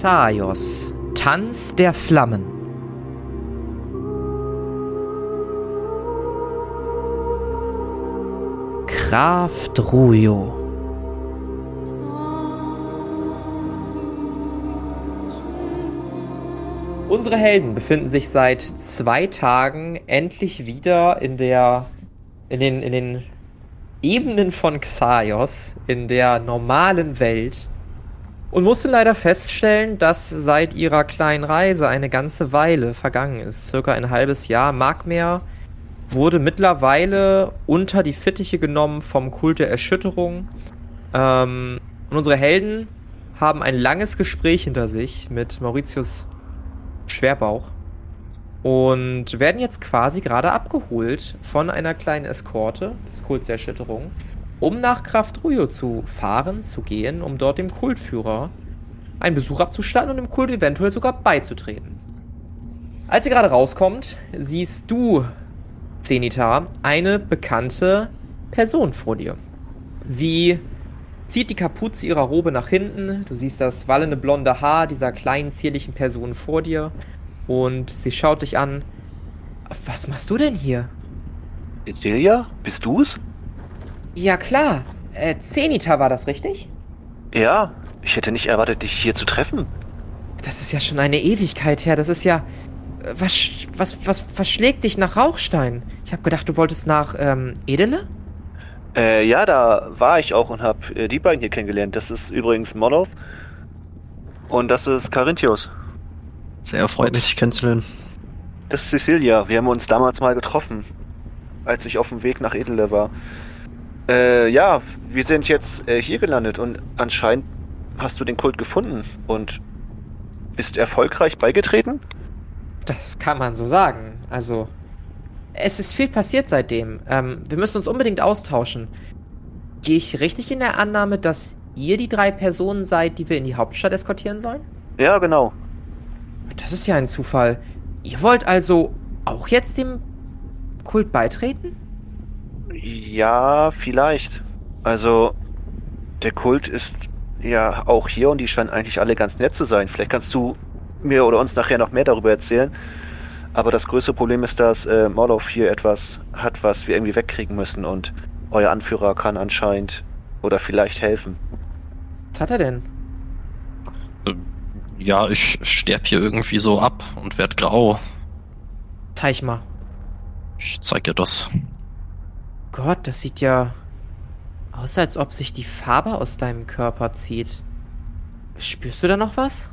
Xaios, Tanz der Flammen. Kraft Ruyo. Unsere Helden befinden sich seit zwei Tagen endlich wieder in der in den, in den Ebenen von Xaios, in der normalen Welt und mussten leider feststellen, dass seit ihrer kleinen Reise eine ganze Weile vergangen ist, circa ein halbes Jahr. Magmer wurde mittlerweile unter die Fittiche genommen vom Kult der Erschütterung. Ähm, und unsere Helden haben ein langes Gespräch hinter sich mit Mauritius Schwerbauch und werden jetzt quasi gerade abgeholt von einer kleinen Eskorte des Kults der Erschütterung, um nach Kraft Ruyo zu fahren, zu gehen, um dort dem Kultführer einen Besuch abzustatten und dem Kult eventuell sogar beizutreten. Als ihr gerade rauskommt, siehst du, Zenita, eine bekannte Person vor dir. Sie zieht die Kapuze ihrer Robe nach hinten. Du siehst das wallende blonde Haar dieser kleinen, zierlichen Person vor dir. Und sie schaut dich an. Was machst du denn hier? Celia, bist du's? Ja, klar. Äh, Zenita war das richtig? Ja, ich hätte nicht erwartet, dich hier zu treffen. Das ist ja schon eine Ewigkeit her. Das ist ja. Was, was, was verschlägt dich nach Rauchstein? Ich habe gedacht, du wolltest nach ähm, Edele? Äh, ja, da war ich auch und habe äh, die beiden hier kennengelernt. Das ist übrigens Molov und das ist Carinthius. Sehr erfreut, mich dich kennenzulernen. Das ist Cecilia. Wir haben uns damals mal getroffen, als ich auf dem Weg nach Edele war. Äh, ja, wir sind jetzt äh, hier gelandet und anscheinend hast du den Kult gefunden und bist erfolgreich beigetreten? Das kann man so sagen. Also, es ist viel passiert seitdem. Ähm, wir müssen uns unbedingt austauschen. Gehe ich richtig in der Annahme, dass ihr die drei Personen seid, die wir in die Hauptstadt eskortieren sollen? Ja, genau. Das ist ja ein Zufall. Ihr wollt also auch jetzt dem Kult beitreten? Ja, vielleicht. Also, der Kult ist ja auch hier und die scheinen eigentlich alle ganz nett zu sein. Vielleicht kannst du mir oder uns nachher noch mehr darüber erzählen. Aber das größte Problem ist, dass äh, Morlov hier etwas hat, was wir irgendwie wegkriegen müssen und euer Anführer kann anscheinend oder vielleicht helfen. Was hat er denn? Ähm, ja, ich sterb hier irgendwie so ab und werd grau. Zeig mal. Ich zeig dir das. Gott, das sieht ja aus, als ob sich die Farbe aus deinem Körper zieht. Spürst du da noch was?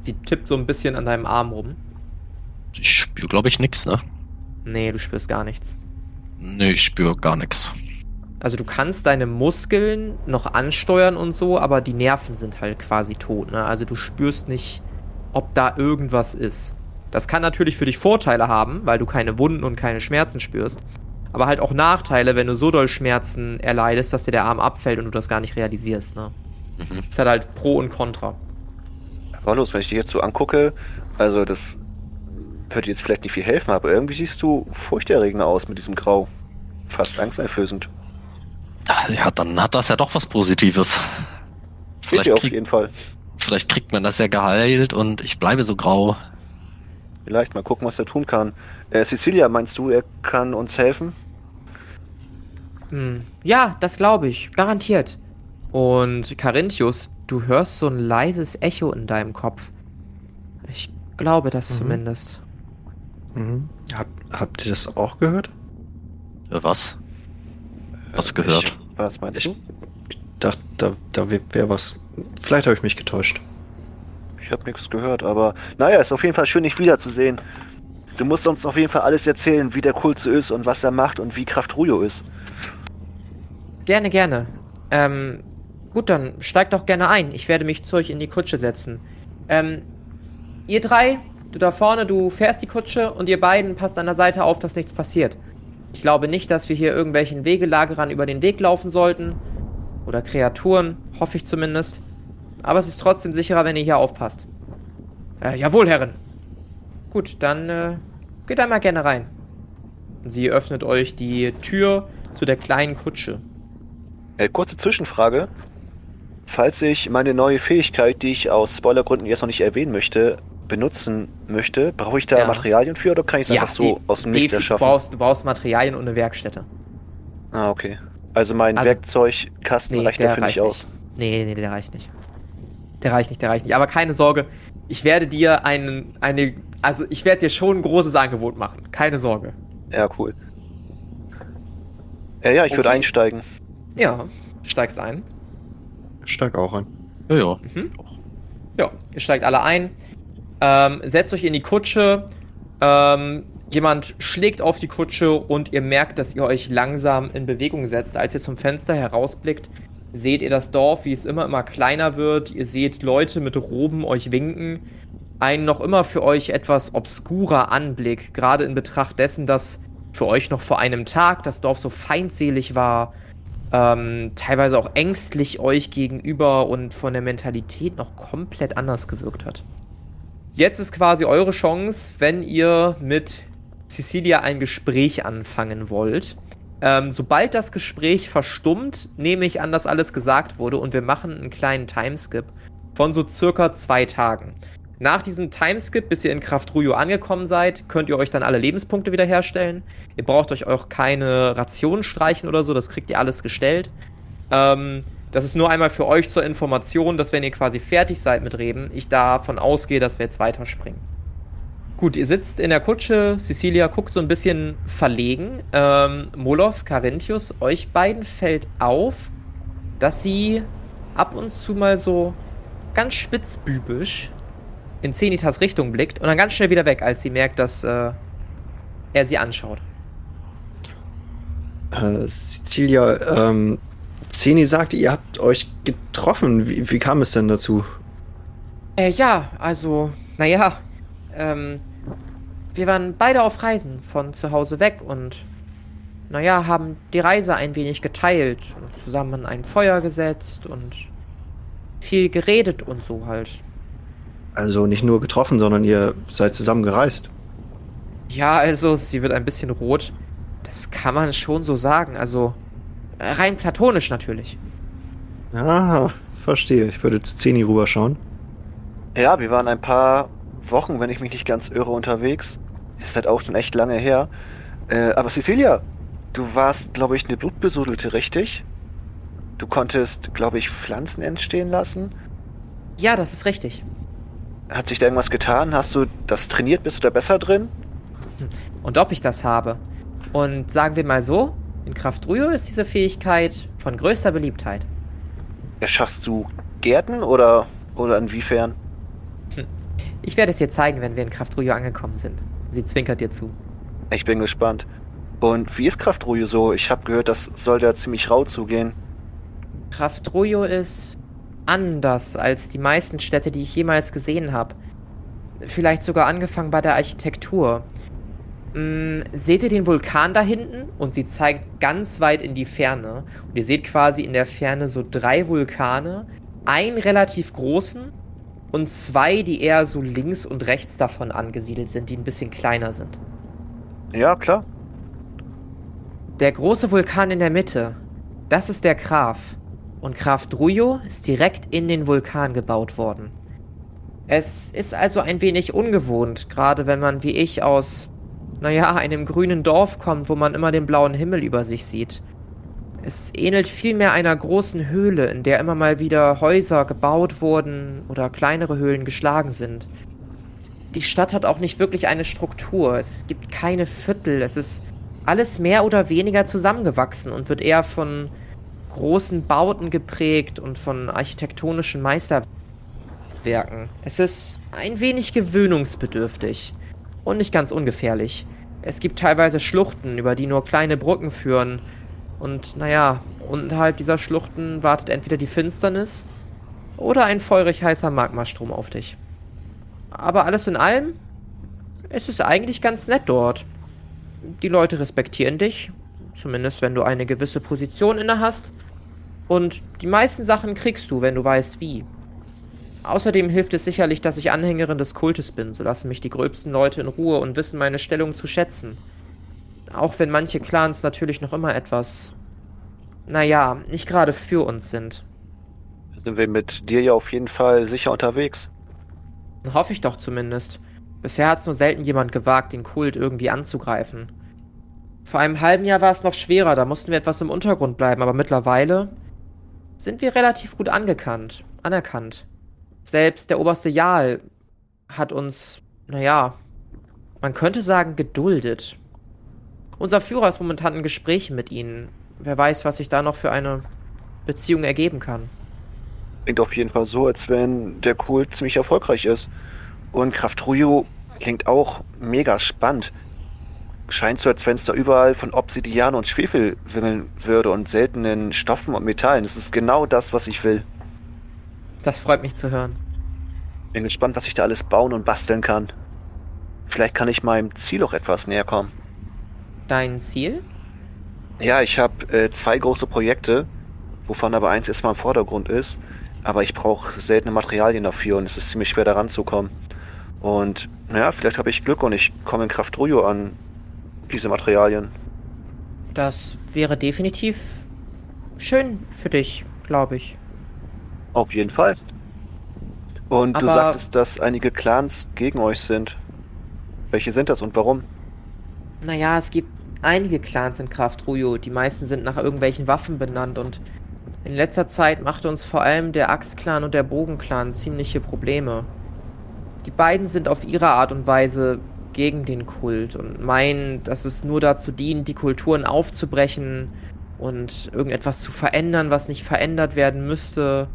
Sie tippt so ein bisschen an deinem Arm rum. Ich spür, glaube ich, nix, ne? Nee, du spürst gar nichts. Nee, ich spür gar nichts. Also du kannst deine Muskeln noch ansteuern und so, aber die Nerven sind halt quasi tot. Ne? Also du spürst nicht, ob da irgendwas ist. Das kann natürlich für dich Vorteile haben, weil du keine Wunden und keine Schmerzen spürst. Aber halt auch Nachteile, wenn du so doll Schmerzen erleidest, dass dir der Arm abfällt und du das gar nicht realisierst. Ne? Mhm. Das hat halt Pro und Contra. los, wenn ich dich jetzt so angucke, also das würde jetzt vielleicht nicht viel helfen, aber irgendwie siehst du furchterregend aus mit diesem Grau. Fast angsteinflößend. Ja, dann hat das ja doch was Positives. Vielleicht auf jeden Fall. Vielleicht kriegt man das ja geheilt und ich bleibe so grau. Vielleicht mal gucken, was er tun kann. Äh, Cecilia, meinst du, er kann uns helfen? Hm. Ja, das glaube ich. Garantiert. Und Carinthius, du hörst so ein leises Echo in deinem Kopf. Ich glaube das mhm. zumindest. Mhm. Hab, habt ihr das auch gehört? Was? Was gehört? Ich, was meinst du? Ich dachte, da, da wäre was. Vielleicht habe ich mich getäuscht. Ich habe nichts gehört, aber naja, ist auf jeden Fall schön, dich wiederzusehen. Du musst uns auf jeden Fall alles erzählen, wie der Kult so ist und was er macht und wie Kraft Ruyo ist. Gerne, gerne. Ähm, gut, dann steigt doch gerne ein. Ich werde mich zu euch in die Kutsche setzen. Ähm, ihr drei, du da vorne, du fährst die Kutsche und ihr beiden passt an der Seite auf, dass nichts passiert. Ich glaube nicht, dass wir hier irgendwelchen Wegelagerern über den Weg laufen sollten. Oder Kreaturen, hoffe ich zumindest. Aber es ist trotzdem sicherer, wenn ihr hier aufpasst. Äh, jawohl, Herren. Gut, dann äh, geht einmal gerne rein. Sie öffnet euch die Tür zu der kleinen Kutsche. Äh, kurze Zwischenfrage. falls ich meine neue Fähigkeit, die ich aus Spoilergründen jetzt noch nicht erwähnen möchte, benutzen möchte, brauche ich da Ja. Materialien für oder kann ich es einfach so die- aus dem Nichts erschaffen? Du brauchst, du brauchst Materialien und eine Werkstätte. Ah, okay. Also mein Also- Werkzeugkasten reicht dafür nicht aus. Nee, nee, der reicht nicht. Der reicht nicht, der reicht nicht. Aber keine Sorge, ich werde dir einen, eine, also ich werde dir schon ein großes Angebot machen. Keine Sorge. Ja, cool. Ja, ja, ich würde Okay. einsteigen. Ja, steigst ein. Steig auch ein. Ja, ja. Mhm. Ja, ihr steigt alle ein. Ähm, setzt euch in die Kutsche. Ähm, jemand schlägt auf die Kutsche und ihr merkt, dass ihr euch langsam in Bewegung setzt. Als ihr zum Fenster herausblickt, seht ihr das Dorf, wie es immer immer kleiner wird. Ihr seht Leute mit Roben euch winken. Ein noch immer für euch etwas obskurer Anblick, gerade in Betracht dessen, dass für euch noch vor einem Tag das Dorf so feindselig war, ähm, teilweise auch ängstlich euch gegenüber und von der Mentalität noch komplett anders gewirkt hat. Jetzt ist quasi eure Chance, wenn ihr mit Cecilia ein Gespräch anfangen wollt. Ähm, sobald das Gespräch verstummt, nehme ich an, dass alles gesagt wurde und wir machen einen kleinen Timeskip von so circa zwei Tagen. Nach diesem Timeskip, bis ihr in Kraftrujo angekommen seid, könnt ihr euch dann alle Lebenspunkte wiederherstellen. Ihr braucht euch auch keine Rationen streichen oder so, das kriegt ihr alles gestellt. Ähm, das ist nur einmal für euch zur Information, dass wenn ihr quasi fertig seid mit Reden, ich davon ausgehe, dass wir jetzt weiterspringen. Gut, ihr sitzt in der Kutsche, Cecilia guckt so ein bisschen verlegen. Ähm, Molov, Carinthius, euch beiden fällt auf, dass sie ab und zu mal so ganz spitzbübisch in Zenitas Richtung blickt und dann ganz schnell wieder weg, als sie merkt, dass äh, er sie anschaut. Äh, Cecilia, ähm, Zeni sagte, ihr habt euch getroffen. Wie, wie kam es denn dazu? Äh, ja, also, naja, ähm, wir waren beide auf Reisen von zu Hause weg und, naja, haben die Reise ein wenig geteilt und zusammen ein Feuer gesetzt und viel geredet und so halt. Also nicht nur getroffen, sondern ihr seid zusammen gereist. Ja, also, sie wird ein bisschen rot. Das kann man schon so sagen, also, rein platonisch natürlich. Ah, verstehe. Ich würde zu Zeni rüberschauen. Ja, wir waren ein paar Wochen, wenn ich mich nicht ganz irre, unterwegs. Ist halt auch schon echt lange her. Äh, aber Cecilia, du warst, glaube ich, eine Blutbesudelte, richtig? Du konntest, glaube ich, Pflanzen entstehen lassen. Ja, das ist richtig. Hat sich da irgendwas getan? Hast du das trainiert? Bist du da besser drin? Und ob ich das habe. Und sagen wir mal so, in Kraft Ruyo ist diese Fähigkeit von größter Beliebtheit. Erschaffst du Gärten oder, oder inwiefern? Ich werde es dir zeigen, wenn wir in Kraft Ruyo angekommen sind. Sie zwinkert dir zu. Ich bin gespannt. Und wie ist Kraftruhe so? Ich habe gehört, das soll da ziemlich rau zugehen. Kraft Ruyo ist anders als die meisten Städte, die ich jemals gesehen habe. Vielleicht sogar angefangen bei der Architektur. Mm, seht ihr den Vulkan da hinten? Und sie zeigt ganz weit in die Ferne. Und ihr seht quasi in der Ferne so drei Vulkane. Einen relativ großen und zwei, die eher so links und rechts davon angesiedelt sind, die ein bisschen kleiner sind. Ja, klar. Der große Vulkan in der Mitte, das ist der Graf. Und Graf Drujo ist direkt in den Vulkan gebaut worden. Es ist also ein wenig ungewohnt, gerade wenn man wie ich aus, naja, einem grünen Dorf kommt, wo man immer den blauen Himmel über sich sieht. Es ähnelt vielmehr einer großen Höhle, in der immer mal wieder Häuser gebaut wurden oder kleinere Höhlen geschlagen sind. Die Stadt hat auch nicht wirklich eine Struktur. Es gibt keine Viertel. Es ist alles mehr oder weniger zusammengewachsen und wird eher von großen Bauten geprägt und von architektonischen Meisterwerken. Es ist ein wenig gewöhnungsbedürftig und nicht ganz ungefährlich. Es gibt teilweise Schluchten, über die nur kleine Brücken führen. Und naja, unterhalb dieser Schluchten wartet entweder die Finsternis oder ein feurig heißer Magmastrom auf dich. Aber alles in allem, es ist eigentlich ganz nett dort. Die Leute respektieren dich, zumindest wenn du eine gewisse Position inne hast. Und die meisten Sachen kriegst du, wenn du weißt wie. Außerdem hilft es sicherlich, dass ich Anhängerin des Kultes bin, so lassen mich die gröbsten Leute in Ruhe und wissen meine Stellung zu schätzen. Auch wenn manche Clans natürlich noch immer etwas, naja, nicht gerade für uns sind. Sind wir mit dir ja auf jeden Fall sicher unterwegs. Hoffe ich doch zumindest. Bisher hat es nur selten jemand gewagt, den Kult irgendwie anzugreifen. Vor einem halben Jahr war es noch schwerer, da mussten wir etwas im Untergrund bleiben, aber mittlerweile sind wir relativ gut angekannt, anerkannt. Selbst der oberste Jarl hat uns, naja, man könnte sagen, geduldet. Unser Führer ist momentan in Gesprächen mit ihnen. Wer weiß, was sich da noch für eine Beziehung ergeben kann. Klingt auf jeden Fall so, als wenn der Kult ziemlich erfolgreich ist. Und Kraftrujo klingt auch mega spannend. Scheint so, als wenn es da überall von Obsidian und Schwefel wimmeln würde und seltenen Stoffen und Metallen. Das ist genau das, was ich will. Das freut mich zu hören. Bin gespannt, was ich da alles bauen und basteln kann. Vielleicht kann ich meinem Ziel auch etwas näher kommen. Dein Ziel? Ja, ich habe äh, zwei große Projekte, wovon aber eins erstmal im Vordergrund ist. Aber ich brauche seltene Materialien dafür und es ist ziemlich schwer da ranzukommen. Und naja, vielleicht habe ich Glück und ich komme in Kraft Rujo an diese Materialien. Das wäre definitiv schön für dich, glaube ich. Auf jeden Fall. Und du Aber- sagtest, dass einige Clans gegen euch sind. Welche sind das und warum? Naja, es gibt einige Clans in Kraft Rujo. Die meisten sind nach irgendwelchen Waffen benannt und in letzter Zeit machte uns vor allem der Axt-Clan und der Bogen-Clan ziemliche Probleme. Die beiden sind auf ihre Art und Weise gegen den Kult und meinen, dass es nur dazu dient, die Kulturen aufzubrechen und irgendetwas zu verändern, was nicht verändert werden müsste.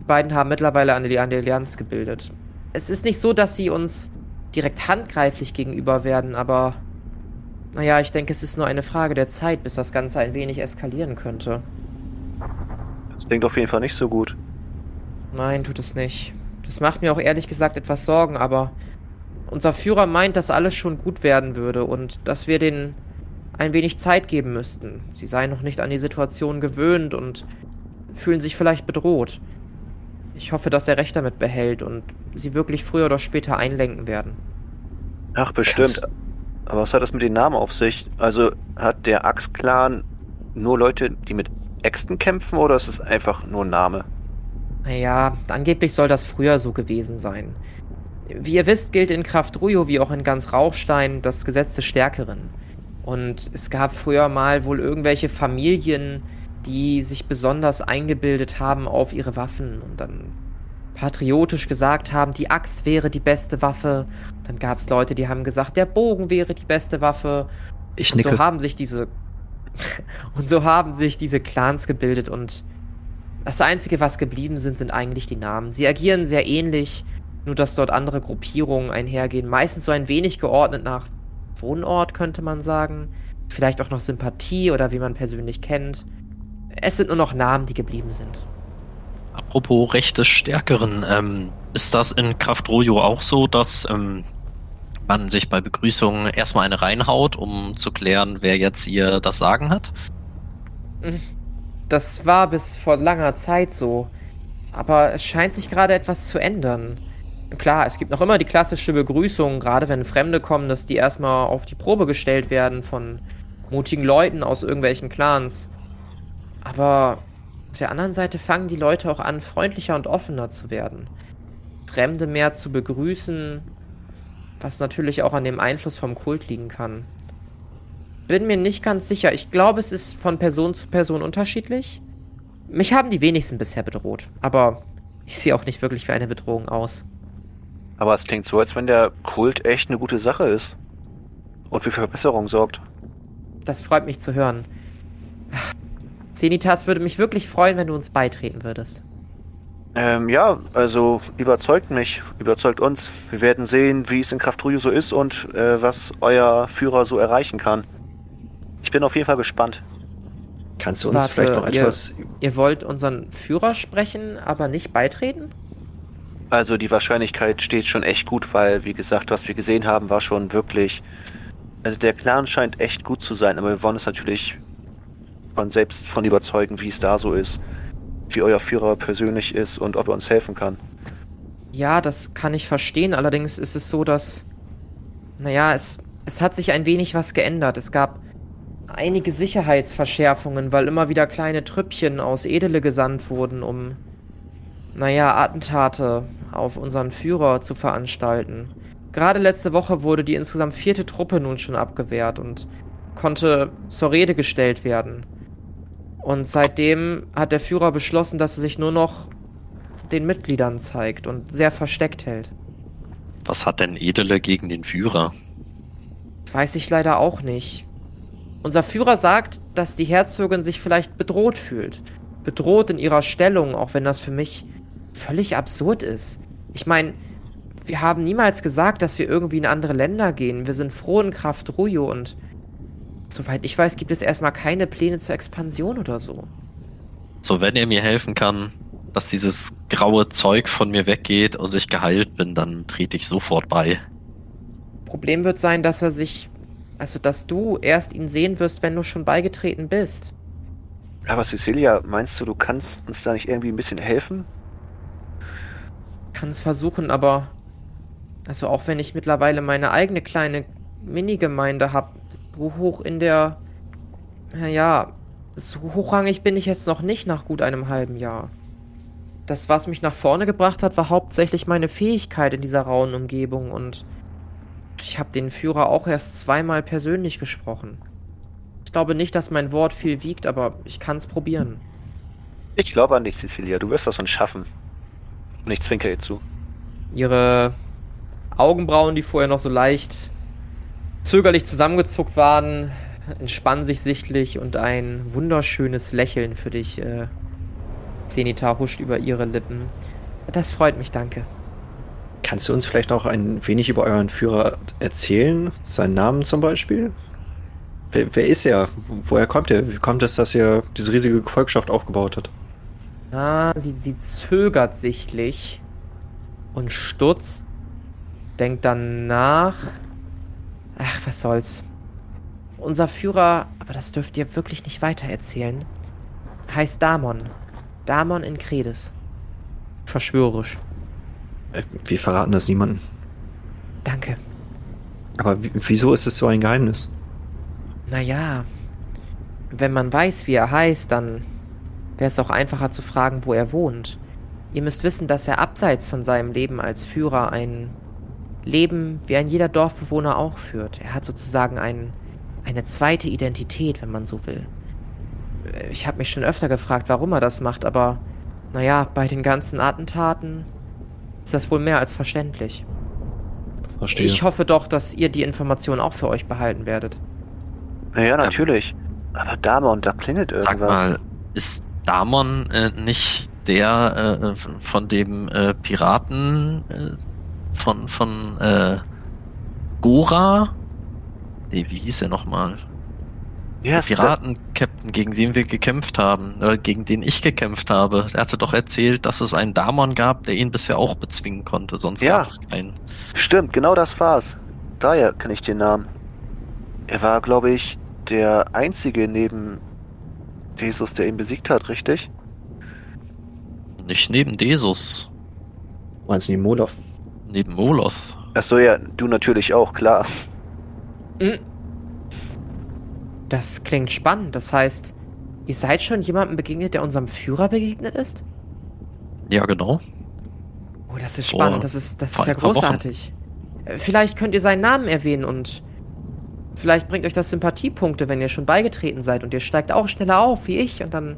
Die beiden haben mittlerweile eine eine Allianz gebildet. Es ist nicht so, dass sie uns direkt handgreiflich gegenüber werden, aber naja, ich denke, es ist nur eine Frage der Zeit, bis das Ganze ein wenig eskalieren könnte. Das klingt auf jeden Fall nicht so gut. Nein, tut es nicht. Das macht mir auch ehrlich gesagt etwas Sorgen, aber unser Führer meint, dass alles schon gut werden würde und dass wir denen ein wenig Zeit geben müssten. Sie seien noch nicht an die Situation gewöhnt und fühlen sich vielleicht bedroht. Ich hoffe, dass er recht damit behält und sie wirklich früher oder später einlenken werden. Ach, bestimmt. Kannst- Aber was hat das mit den Namen auf sich? Also hat der Axt-Clan nur Leute, die mit Äxten kämpfen oder ist es einfach nur ein Name? Naja, angeblich soll das früher so gewesen sein. Wie ihr wisst, gilt in Kraft Rujo wie auch in ganz Rauchstein das Gesetz des Stärkeren. Und es gab früher mal wohl irgendwelche Familien, die sich besonders eingebildet haben auf ihre Waffen und dann patriotisch gesagt haben, die Axt wäre die beste Waffe. Dann gab es Leute, die haben gesagt, der Bogen wäre die beste Waffe. Ich Und nicke. so haben sich diese und so haben sich diese Clans gebildet und das einzige, was geblieben sind, sind eigentlich die Namen. Sie agieren sehr ähnlich, nur dass dort andere Gruppierungen einhergehen, meistens so ein wenig geordnet nach Wohnort, könnte man sagen. Vielleicht auch noch Sympathie oder wie man persönlich kennt. Es sind nur noch Namen, die geblieben sind. Apropos Recht des Stärkeren, ähm, ist das in Kraft Rojo auch so, dass ähm, man sich bei Begrüßungen erstmal eine reinhaut, um zu klären, wer jetzt hier das Sagen hat? Das war bis vor langer Zeit so. Aber es scheint sich gerade etwas zu ändern. Klar, es gibt noch immer die klassische Begrüßung, gerade wenn Fremde kommen, dass die erstmal auf die Probe gestellt werden von mutigen Leuten aus irgendwelchen Clans. Aber auf der anderen Seite fangen die Leute auch an, freundlicher und offener zu werden. Fremde mehr zu begrüßen, was natürlich auch an dem Einfluss vom Kult liegen kann. Bin mir nicht ganz sicher. Ich glaube, es ist von Person zu Person unterschiedlich. Mich haben die wenigsten bisher bedroht, aber ich sehe auch nicht wirklich wie eine Bedrohung aus. Aber es klingt so, als wenn der Kult echt eine gute Sache ist. Und für Verbesserung sorgt. Das freut mich zu hören. Zenitas würde mich wirklich freuen, wenn du uns beitreten würdest. Ähm, ja, also überzeugt mich, überzeugt uns. Wir werden sehen, wie es in Kraftrujo so ist und äh, was euer Führer so erreichen kann. Ich bin auf jeden Fall gespannt. Kannst du uns Warte, vielleicht noch ihr- etwas. Ihr wollt unseren Führer sprechen, aber nicht beitreten? Also die Wahrscheinlichkeit steht schon echt gut, weil, wie gesagt, was wir gesehen haben, war schon wirklich. Also der Clan scheint echt gut zu sein, aber wir wollen es natürlich von selbst von überzeugen, wie es da so ist, wie euer Führer persönlich ist und ob er uns helfen kann. Ja, das kann ich verstehen. Allerdings ist es so, dass. Naja, es, es hat sich ein wenig was geändert. Es gab einige Sicherheitsverschärfungen, weil immer wieder kleine Trüppchen aus Edele gesandt wurden, um naja, Attentate auf unseren Führer zu veranstalten. Gerade letzte Woche wurde die insgesamt vierte Truppe nun schon abgewehrt und konnte zur Rede gestellt werden. Und seitdem hat der Führer beschlossen, dass er sich nur noch den Mitgliedern zeigt und sehr versteckt hält. Was hat denn Edele gegen den Führer? Das weiß ich leider auch nicht. Unser Führer sagt, dass die Herzogin sich vielleicht bedroht fühlt. Bedroht in ihrer Stellung, auch wenn das für mich völlig absurd ist. Ich meine, wir haben niemals gesagt, dass wir irgendwie in andere Länder gehen. Wir sind froh in Kraft Ruyo und soweit ich weiß, gibt es erstmal keine Pläne zur Expansion oder so. So, wenn er mir helfen kann, dass dieses graue Zeug von mir weggeht und ich geheilt bin, dann trete ich sofort bei. Problem wird sein, dass er sich, also dass du erst ihn sehen wirst, wenn du schon beigetreten bist. Aber Cecilia, meinst du, du kannst uns da nicht irgendwie ein bisschen helfen? Kann es versuchen, aber also auch wenn ich mittlerweile meine eigene kleine Minigemeinde habe, so hoch in der, naja, so hochrangig bin ich jetzt noch nicht nach gut einem halben Jahr. Das, was mich nach vorne gebracht hat, war hauptsächlich meine Fähigkeit in dieser rauen Umgebung und ich habe den Führer auch erst zweimal persönlich gesprochen. Ich glaube nicht, dass mein Wort viel wiegt, aber ich kann es probieren. Ich glaube an dich, Cecilia. Du wirst das schon schaffen. Und ich zwinker ihr zu. Ihre Augenbrauen, die vorher noch so leicht zögerlich zusammengezuckt waren, entspannen sich sichtlich und ein wunderschönes Lächeln für dich. Äh, Zenita huscht über ihre Lippen. Das freut mich, danke. Kannst du uns vielleicht auch ein wenig über euren Führer erzählen? Seinen Namen zum Beispiel? Wer, wer ist er? Woher kommt er? Wie kommt es, dass er diese riesige Gefolgschaft aufgebaut hat? Ah, sie, sie zögert sichtlich und stutzt, denkt dann nach. Ach, was soll's. Unser Führer, aber das dürft ihr wirklich nicht weitererzählen, heißt Damon. Damon in Kredes. Verschwörerisch. Äh, Wir verraten das niemandem. Danke. Aber wie- wieso ist es so ein Geheimnis? Naja, wenn man weiß, wie er heißt, dann wäre es auch einfacher zu fragen, wo er wohnt. Ihr müsst wissen, dass er abseits von seinem Leben als Führer ein Leben wie ein jeder Dorfbewohner auch führt. Er hat sozusagen ein, eine zweite Identität, wenn man so will. Ich habe mich schon öfter gefragt, warum er das macht, aber naja, bei den ganzen Attentaten ist das wohl mehr als verständlich. Verstehe. Ich hoffe doch, dass ihr die Information auch für euch behalten werdet. Naja, natürlich. Aber Damon, da klingelt irgendwas. Sag mal, ist Damon äh, nicht der äh, von dem äh, Piraten äh, von von äh, Gora? Nee, wie hieß er nochmal? ist Piraten-Captain, gegen den wir gekämpft haben, oder gegen den ich gekämpft habe. Er hatte doch erzählt, dass es einen Damon gab, der ihn bisher auch bezwingen konnte, sonst Ja. gab es keinen. Stimmt, genau das war's. Daher kenne ich den Namen. Er war, glaube ich, der einzige neben Jesus, der ihn besiegt hat, richtig? Nicht neben Desus, Meinst du die Moloch? neben Moloth. Achso, ja, du natürlich auch, klar. Mm. Das klingt spannend. Das heißt, ihr seid schon jemandem begegnet, der unserem Führer begegnet ist? Ja, genau. Oh, das ist Vor- spannend. Das ist, das ist ja paar Wochen. großartig. Äh, Vielleicht könnt ihr seinen Namen erwähnen und vielleicht bringt euch das Sympathiepunkte, wenn ihr schon beigetreten seid und ihr steigt auch schneller auf wie ich und dann.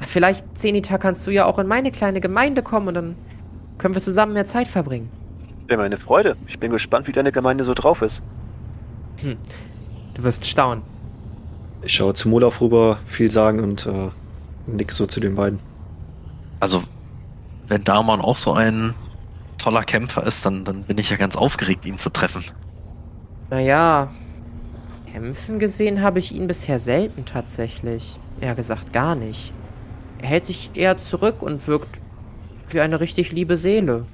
Vielleicht, Zenita, kannst du ja auch in meine kleine Gemeinde kommen und dann können wir zusammen mehr Zeit verbringen. Wäre meine Freude. Ich bin gespannt, wie deine Gemeinde so drauf ist. Du wirst staunen. Ich schaue zu Moloch rüber, viel sagen und äh, nick so zu den beiden. Also, wenn Damon auch so ein toller Kämpfer ist, dann, dann bin ich ja ganz aufgeregt, ihn zu treffen. Naja, kämpfen gesehen habe ich ihn bisher selten tatsächlich. Eher gesagt gar nicht. Er hält sich eher zurück und wirkt wie eine richtig liebe Seele.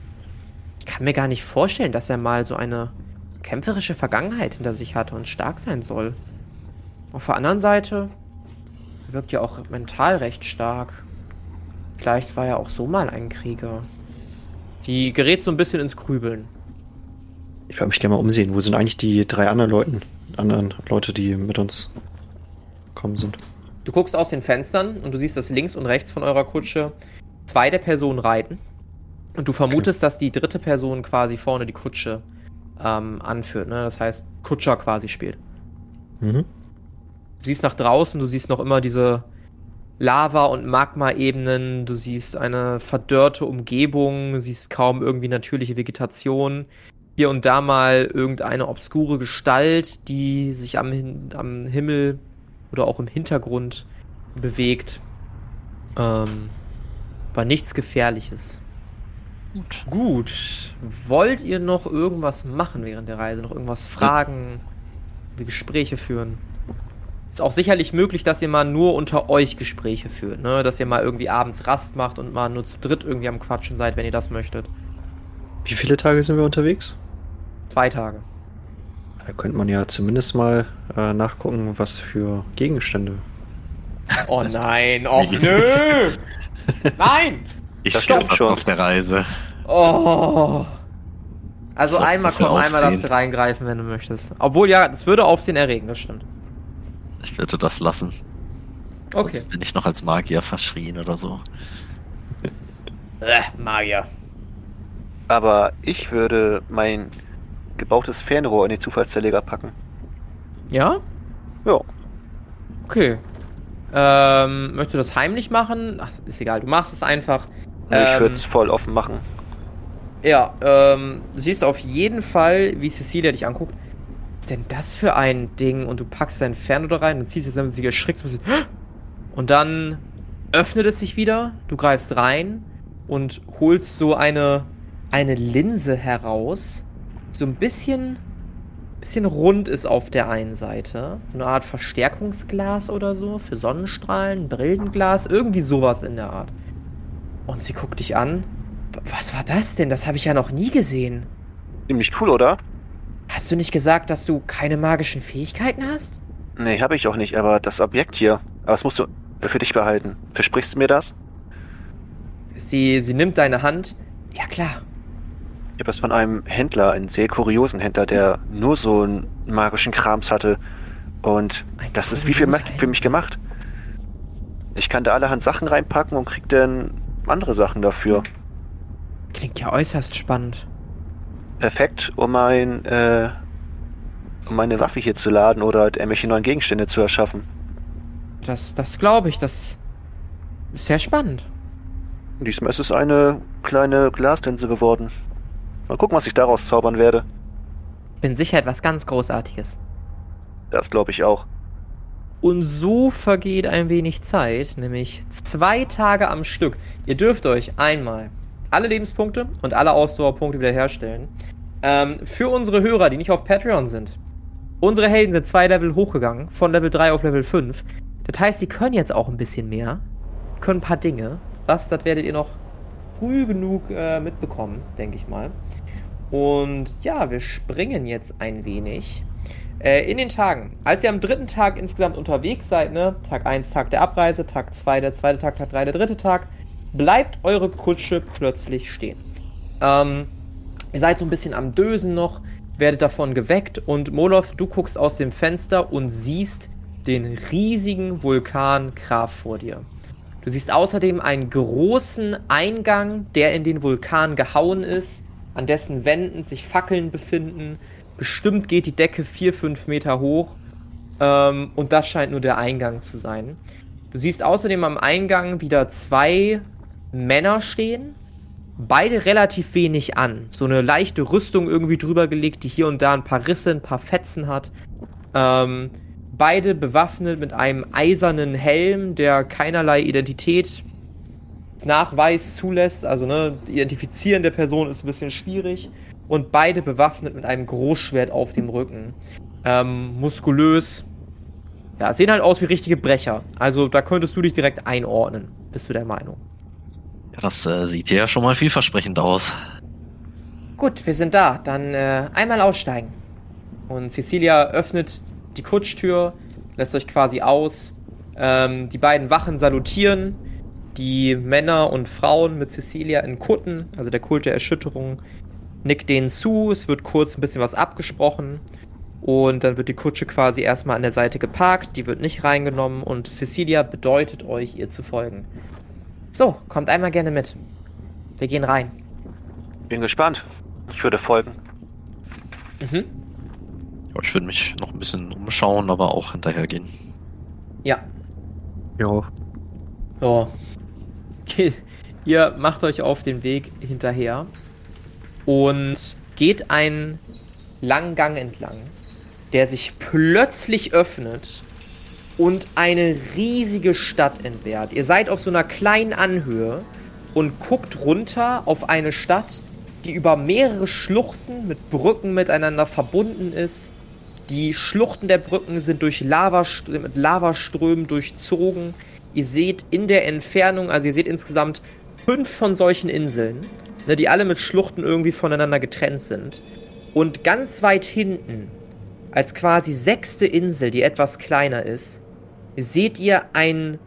Ich kann mir gar nicht vorstellen, dass er mal so eine kämpferische Vergangenheit hinter sich hatte und stark sein soll. Auf der anderen Seite wirkt er auch mental recht stark. Vielleicht war er auch so mal ein Krieger. Die gerät so ein bisschen ins Grübeln. Ich würde mich gerne mal umsehen. Wo sind eigentlich die drei anderen Leuten, anderen Leute, die mit uns gekommen sind? Du guckst aus den Fenstern und du siehst, dass links und rechts von eurer Kutsche zwei der Personen reiten. Und du vermutest, dass die dritte Person quasi vorne die Kutsche ähm, anführt. Ne? Das heißt, Kutscher quasi spielt. Mhm. Du siehst nach draußen, du siehst noch immer diese Lava- und Magma-Ebenen, du siehst eine verdörrte Umgebung, du siehst kaum irgendwie natürliche Vegetation. Hier und da mal irgendeine obskure Gestalt, die sich am, am Himmel oder auch im Hintergrund bewegt. Ähm, aber nichts Gefährliches. Gut. Gut. Wollt ihr noch irgendwas machen während der Reise? Noch irgendwas fragen? Wie Gespräche führen? Ist auch sicherlich möglich, dass ihr mal nur unter euch Gespräche führt, ne? Dass ihr mal irgendwie abends Rast macht und mal nur zu dritt irgendwie am Quatschen seid, wenn ihr das möchtet. Wie viele Tage sind wir unterwegs? Zwei Tage. Da könnte man ja zumindest mal äh, nachgucken, was für Gegenstände. Oh nein, Wie nö! Nein! Ich stopp schon. auf der Reise. Oh. Also So, einmal komm, einmal darfst du reingreifen, wenn du möchtest. Obwohl, ja, das würde Aufsehen erregen, das stimmt. Ich würde das lassen. Okay. Sonst bin ich noch als Magier verschrien oder so. Äh, Magier. Aber ich würde mein gebautes Fernrohr in den Zufallszerleger packen. Ja? Ja. Okay. Ähm, möchtest du das heimlich machen? Ach, ist egal, du machst es einfach. Nee, ich Ähm, würde es voll offen machen. Ja, ähm, du siehst auf jeden Fall, wie Cecilia dich anguckt. Was ist denn das für ein Ding? Und du packst dein Fernrohr rein und ziehst jetzt, damit sie erschrickt. ein bisschen, Und dann öffnet es sich wieder, du greifst rein und holst so eine, eine Linse heraus. So ein bisschen, bisschen rund ist auf der einen Seite. So eine Art Verstärkungsglas oder so für Sonnenstrahlen, Brillenglas, irgendwie sowas in der Art. Und sie guckt dich an. "W- Was war das denn? Das habe ich ja noch nie gesehen. Ziemlich cool, oder? Hast du nicht gesagt, dass du keine magischen Fähigkeiten hast? Nee, habe ich auch nicht, aber das Objekt hier, aber das musst du für dich behalten. Versprichst du mir das? Sie, sie nimmt deine Hand. Ja klar. Ich habe das von einem Händler, einem sehr kuriosen Händler, der nur so einen magischen Krams hatte. Und Ein das ist wie für, kurioser für mich gemacht. Ich kann da allerhand Sachen reinpacken und krieg dann andere Sachen dafür. Klingt ja äußerst spannend. Perfekt, um mein, äh, um meine Waffe hier zu laden oder halt irgendwelche neuen Gegenstände zu erschaffen. Das, das glaube ich. Das ist sehr spannend. Diesmal ist es eine kleine Glaslinse geworden. Mal gucken, was ich daraus zaubern werde. Bin sicher etwas ganz Großartiges. Das glaube ich auch. Und so vergeht ein wenig Zeit, nämlich zwei Tage am Stück. Ihr dürft euch einmal alle Lebenspunkte und alle Ausdauerpunkte wiederherstellen. Ähm, für unsere Hörer, die nicht auf Patreon sind. Unsere Helden sind zwei Level hochgegangen, von Level 3 auf Level 5. Das heißt, die können jetzt auch ein bisschen mehr. Können ein paar Dinge. Was, das werdet ihr noch früh genug äh, mitbekommen, denke ich mal. Und ja, wir springen jetzt ein wenig äh, in den Tagen. Als ihr am dritten Tag insgesamt unterwegs seid, ne, Tag 1, Tag der Abreise, Tag 2, der zweite Tag, Tag 3, der dritte Tag, bleibt eure Kutsche plötzlich stehen. Ähm, ihr seid so ein bisschen am Dösen noch, werdet davon geweckt und Molov, du guckst aus dem Fenster und siehst den riesigen Vulkan Graf vor dir. Du siehst außerdem einen großen Eingang, der in den Vulkan gehauen ist, an dessen Wänden sich Fackeln befinden. Bestimmt geht die Decke 4, 5 Meter hoch. Ähm, und das scheint nur der Eingang zu sein. Du siehst außerdem am Eingang wieder zwei Männer stehen. Beide relativ wenig an. So eine leichte Rüstung irgendwie drüber gelegt, die hier und da ein paar Risse, ein paar Fetzen hat. Ähm, beide bewaffnet mit einem eisernen Helm, der keinerlei Identität Nachweis zulässt. Also, ne, Identifizieren der Person ist ein bisschen schwierig. Und beide bewaffnet mit einem Großschwert auf dem Rücken. Ähm, muskulös. Ja, sehen halt aus wie richtige Brecher. Also, da könntest du dich direkt einordnen. Bist du der Meinung? Ja, das äh, sieht ja schon mal vielversprechend aus. Gut, wir sind da. Dann äh, einmal aussteigen. Und Cecilia öffnet die Kutschtür, lässt euch quasi aus. Ähm, die beiden Wachen salutieren. Die Männer und Frauen mit Cecilia in Kutten, also der Kult der Erschütterung, nickt denen zu. Es wird kurz ein bisschen was abgesprochen. Und dann wird die Kutsche quasi erstmal an der Seite geparkt. Die wird nicht reingenommen. Und Cecilia bedeutet euch, ihr zu folgen. So, kommt einmal gerne mit. Wir gehen rein. Bin gespannt. Ich würde folgen. Mhm. Ja, ich würde mich noch ein bisschen umschauen, aber auch hinterhergehen. Ja. Ja. So. Ihr macht euch auf den Weg hinterher und geht einen langen Gang entlang, der sich plötzlich öffnet und eine riesige Stadt entbehrt. Ihr seid auf so einer kleinen Anhöhe und guckt runter auf eine Stadt, die über mehrere Schluchten mit Brücken miteinander verbunden ist. Die Schluchten der Brücken sind durch Lavast mit Lavaströmen durchzogen. Ihr seht in der Entfernung, also ihr seht insgesamt fünf von solchen Inseln, ne, die alle mit Schluchten irgendwie voneinander getrennt sind. Und ganz weit hinten, als quasi sechste Insel, die etwas kleiner ist, seht ihr ein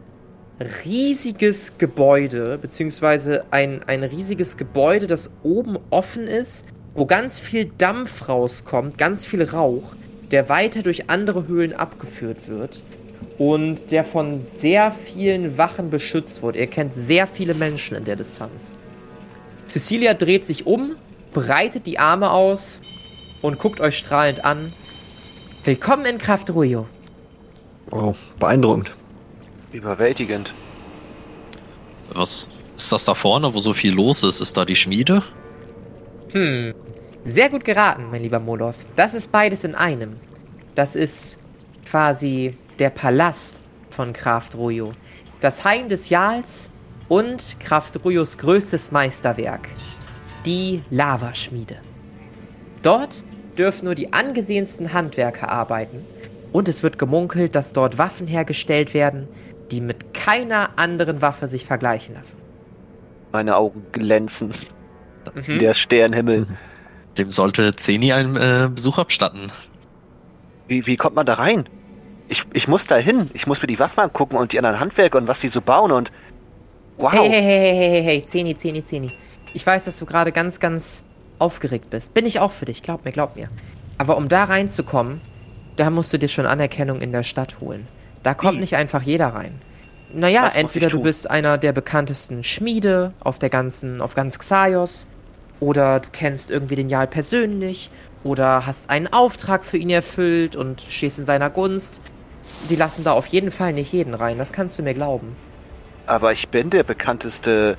riesiges Gebäude, beziehungsweise ein, ein riesiges Gebäude, das oben offen ist, wo ganz viel Dampf rauskommt, ganz viel Rauch, der weiter durch andere Höhlen abgeführt wird und der von sehr vielen Wachen beschützt wird. Ihr kennt sehr viele Menschen in der Distanz. Cecilia dreht sich um, breitet die Arme aus und guckt euch strahlend an. Willkommen in Kraft Ruyo. Wow, beeindruckend. Überwältigend. Was ist das da vorne, wo so viel los ist? Ist da die Schmiede? Hm. Sehr gut geraten, mein lieber Molov. Das ist beides in einem. Das ist quasi der Palast von Kraft Ruyo. Das Heim des Jals und Kraft Ruyos größtes Meisterwerk. Die Lavaschmiede. Dort dürfen nur die angesehensten Handwerker arbeiten und es wird gemunkelt, dass dort Waffen hergestellt werden, die mit keiner anderen Waffe sich vergleichen lassen. Meine Augen glänzen. Mhm. Wie der Sternenhimmel. Dem sollte Zeni einen äh, Besuch abstatten. Wie, wie kommt man da rein? Ich, ich muss da hin. Ich muss mir die Waffen angucken und die anderen Handwerker und was die so bauen und. Wow. Hey, hey, hey, hey, hey, hey, hey, Zeni, Zeni, Zeni. Ich weiß, dass du gerade ganz, ganz aufgeregt bist. Bin ich auch für dich, glaub mir, glaub mir. Aber um da reinzukommen, da musst du dir schon Anerkennung in der Stadt holen. Da kommt Wie? nicht einfach jeder rein. Naja, entweder du bist einer der bekanntesten Schmiede auf der ganzen, auf ganz Xaios, oder du kennst irgendwie den Jarl persönlich, oder hast einen Auftrag für ihn erfüllt und stehst in seiner Gunst. Die lassen da auf jeden Fall nicht jeden rein, das kannst du mir glauben. Aber ich bin der bekannteste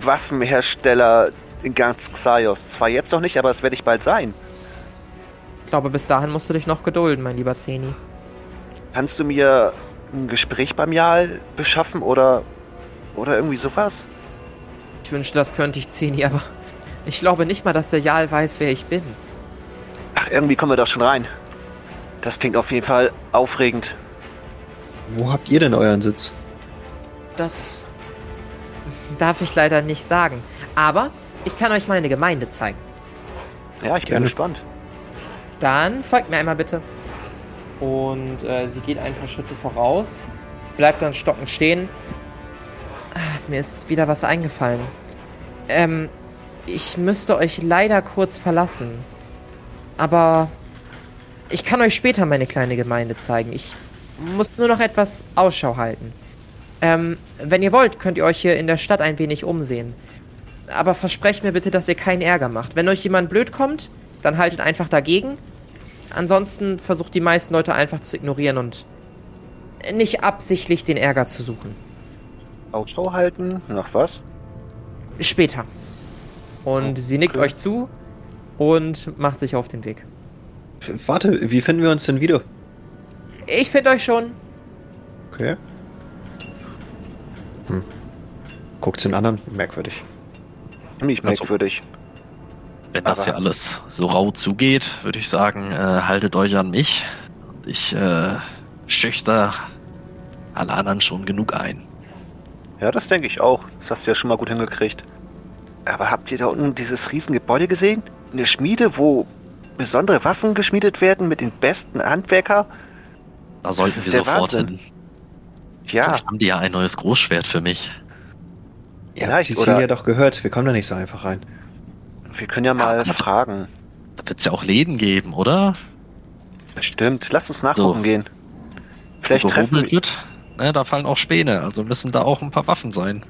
Waffenhersteller in ganz Xaios. Zwar jetzt noch nicht, aber das werde ich bald sein. Ich glaube, bis dahin musst du dich noch gedulden, mein lieber Zeni. Kannst du mir ein Gespräch beim Jarl beschaffen oder, oder irgendwie sowas? Ich wünschte, das könnte ich Zeni, aber ich glaube nicht mal, dass der Jarl weiß, wer ich bin. Ach, irgendwie kommen wir doch schon rein. Das klingt auf jeden Fall aufregend. Wo habt ihr denn euren Sitz? Das darf ich leider nicht sagen. Aber ich kann euch meine Gemeinde zeigen. Ja, ich bin Gerne. gespannt. Dann folgt mir einmal bitte. Und äh, sie geht ein paar Schritte voraus, bleibt dann stockend stehen. Mir ist wieder was eingefallen. Ähm, ich müsste euch leider kurz verlassen. Aber ich kann euch später meine kleine Gemeinde zeigen. Ich muss nur noch etwas Ausschau halten. Ähm, wenn ihr wollt, könnt ihr euch hier in der Stadt ein wenig umsehen. Aber versprecht mir bitte, dass ihr keinen Ärger macht. Wenn euch jemand blöd kommt, dann haltet einfach dagegen. Ansonsten versucht die meisten Leute einfach zu ignorieren und nicht absichtlich den Ärger zu suchen. Ausschau halten? Nach was? Später. Und Oh, sie nickt okay. euch zu und macht sich auf den Weg. Warte, wie finden wir uns denn wieder? Ich finde euch schon. Okay. Hm. Guckt den anderen, merkwürdig. Ziemlich Also- merkwürdig. Wenn das hier alles so rau zugeht, würde ich sagen, äh, haltet euch an mich. Und ich äh, schüchter alle anderen schon genug ein. Ja, das denke ich auch. Das hast du ja schon mal gut hingekriegt. Aber habt ihr da unten dieses Riesengebäude gesehen? Eine Schmiede, wo besondere Waffen geschmiedet werden mit den besten Handwerker? Da sollten ist wir sofort Wahnsinn. hin. Ja, Vielleicht haben die ja ein neues Großschwert für mich. Ihr Ja, Cecilia oder- doch gehört, wir kommen da nicht so einfach rein. wir können ja mal aber- fragen. Da wird es ja auch Läden geben, oder? Stimmt, lass uns nachgucken So. gehen. Vielleicht treffen wir... wird. Ne, da fallen auch Späne, also müssen da auch ein paar Waffen sein.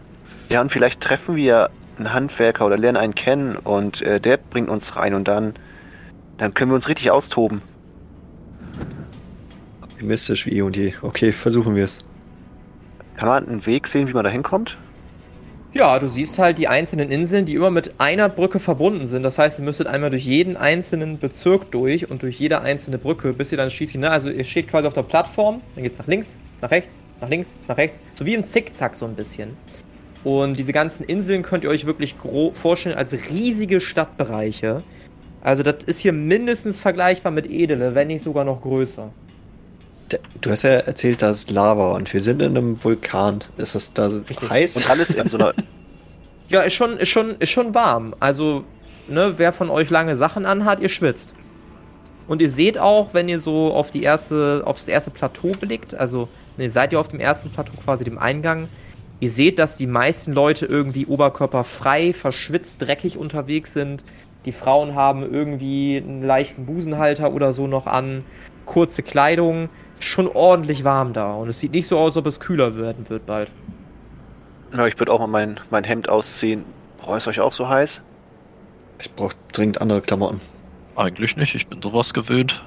Ja, und vielleicht treffen wir einen Handwerker oder lernen einen kennen und äh, der bringt uns rein und dann, dann können wir uns richtig austoben. Optimistisch wie eh und je. Okay, versuchen wir es. Kann man einen Weg sehen, wie man da hinkommt? Ja, du siehst halt die einzelnen Inseln, die immer mit einer Brücke verbunden sind. Das heißt, ihr müsstet einmal durch jeden einzelnen Bezirk durch und durch jede einzelne Brücke, bis ihr dann schließlich, ne, also ihr steht quasi auf der Plattform, dann geht's nach links, nach rechts, nach links, nach rechts, so wie im Zickzack so ein bisschen. Und diese ganzen Inseln könnt ihr euch wirklich vorstellen als riesige Stadtbereiche. Also das ist hier mindestens vergleichbar mit Edele, wenn nicht sogar noch größer. Du hast ja erzählt, da ist Lava und wir sind in einem Vulkan. Ist das da Richtig. heiß? Und alles in so einer. Ja, ist schon, ist schon, ist schon warm. Also, ne, wer von euch lange Sachen anhat, ihr schwitzt. Und ihr seht auch, wenn ihr so auf die erste, aufs erste Plateau blickt, also ne, seid ihr auf dem ersten Plateau quasi dem Eingang, ihr seht, dass die meisten Leute irgendwie oberkörperfrei, verschwitzt, dreckig unterwegs sind. Die Frauen haben irgendwie einen leichten Busenhalter oder so noch an, kurze Kleidung schon ordentlich warm da und es sieht nicht so aus, als ob es kühler werden wird bald. Ja, ich würde auch mal mein, mein Hemd ausziehen. Boah, ist euch auch so heiß? Ich brauche dringend andere Klamotten. Eigentlich nicht, ich bin sowas gewöhnt.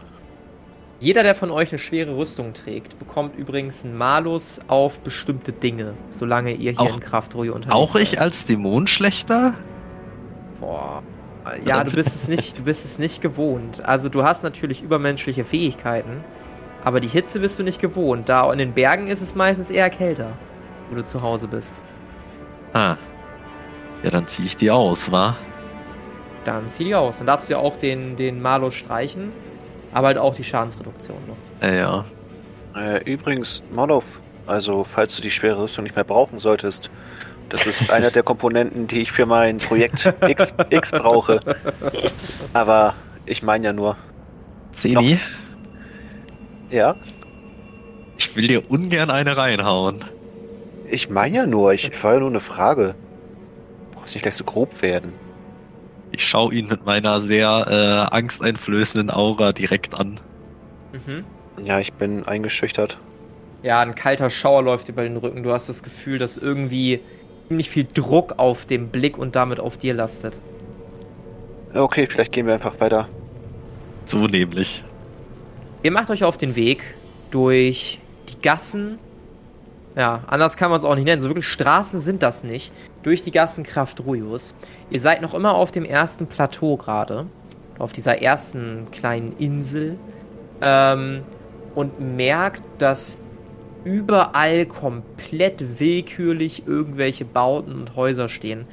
Jeder, der von euch eine schwere Rüstung trägt, bekommt übrigens einen Malus auf bestimmte Dinge, solange ihr hier Auch- in Kraftroje unterwegs Auch ich seid. als Dämonenschlechter? Boah. Ja, du bist es nicht, du bist es nicht gewohnt. Also du hast natürlich übermenschliche Fähigkeiten, aber die Hitze bist du nicht gewohnt. Da in den Bergen ist es meistens eher kälter, wo du zu Hause bist. Ah. Ja, dann ziehe ich die aus, wa? Dann zieh die aus. Dann darfst du ja auch den, den Malus streichen, aber halt auch die Schadensreduktion noch. Ja, ja. Äh, übrigens, Molov, also falls du die schwere Rüstung nicht mehr brauchen solltest, das ist einer der Komponenten, die ich für mein Projekt X, X brauche. Aber ich meine ja nur. Zeni, Ja? ich will dir ungern eine reinhauen. Ich meine ja nur, ich war ja nur eine Frage. Brauchst nicht gleich so grob werden. Ich schaue ihn mit meiner sehr äh, angsteinflößenden Aura direkt an. Mhm. Ja, ich bin eingeschüchtert. Ja, ein kalter Schauer läuft über den Rücken. Du hast das Gefühl, dass irgendwie ziemlich viel Druck auf dem Blick und damit auf dir lastet. Okay, vielleicht gehen wir einfach weiter. So nämlich. Ihr macht euch auf den Weg durch die Gassen. Ja, anders kann man es auch nicht nennen. So wirklich Straßen sind das nicht. Durch die Gassen Kraft Rujus. Ihr seid noch immer auf dem ersten Plateau gerade. Auf dieser ersten kleinen Insel. Ähm, und merkt, dass überall komplett willkürlich irgendwelche Bauten und Häuser stehen.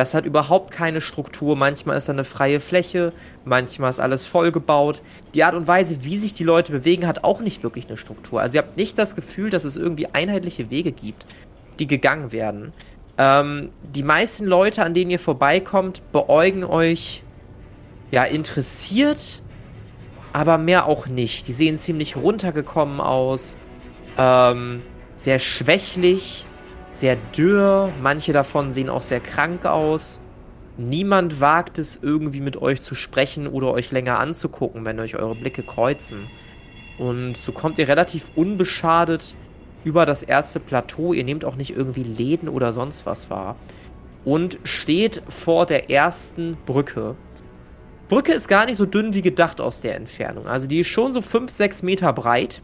Das hat überhaupt keine Struktur. Manchmal ist da eine freie Fläche, manchmal ist alles vollgebaut. Die Art und Weise, wie sich die Leute bewegen, hat auch nicht wirklich eine Struktur. Also ihr habt nicht das Gefühl, dass es irgendwie einheitliche Wege gibt, die gegangen werden. Ähm, die meisten Leute, an denen ihr vorbeikommt, beäugen euch ja interessiert, aber mehr auch nicht. Die sehen ziemlich runtergekommen aus, ähm, sehr schwächlich, sehr dürr. Manche davon sehen auch sehr krank aus. Niemand wagt es irgendwie mit euch zu sprechen oder euch länger anzugucken, wenn euch eure Blicke kreuzen. Und so kommt ihr relativ unbeschadet über das erste Plateau. Ihr nehmt auch nicht irgendwie Läden oder sonst was wahr. Und steht vor der ersten Brücke. Brücke ist gar nicht so dünn wie gedacht aus der Entfernung. Also die ist schon so 5, 6 Meter breit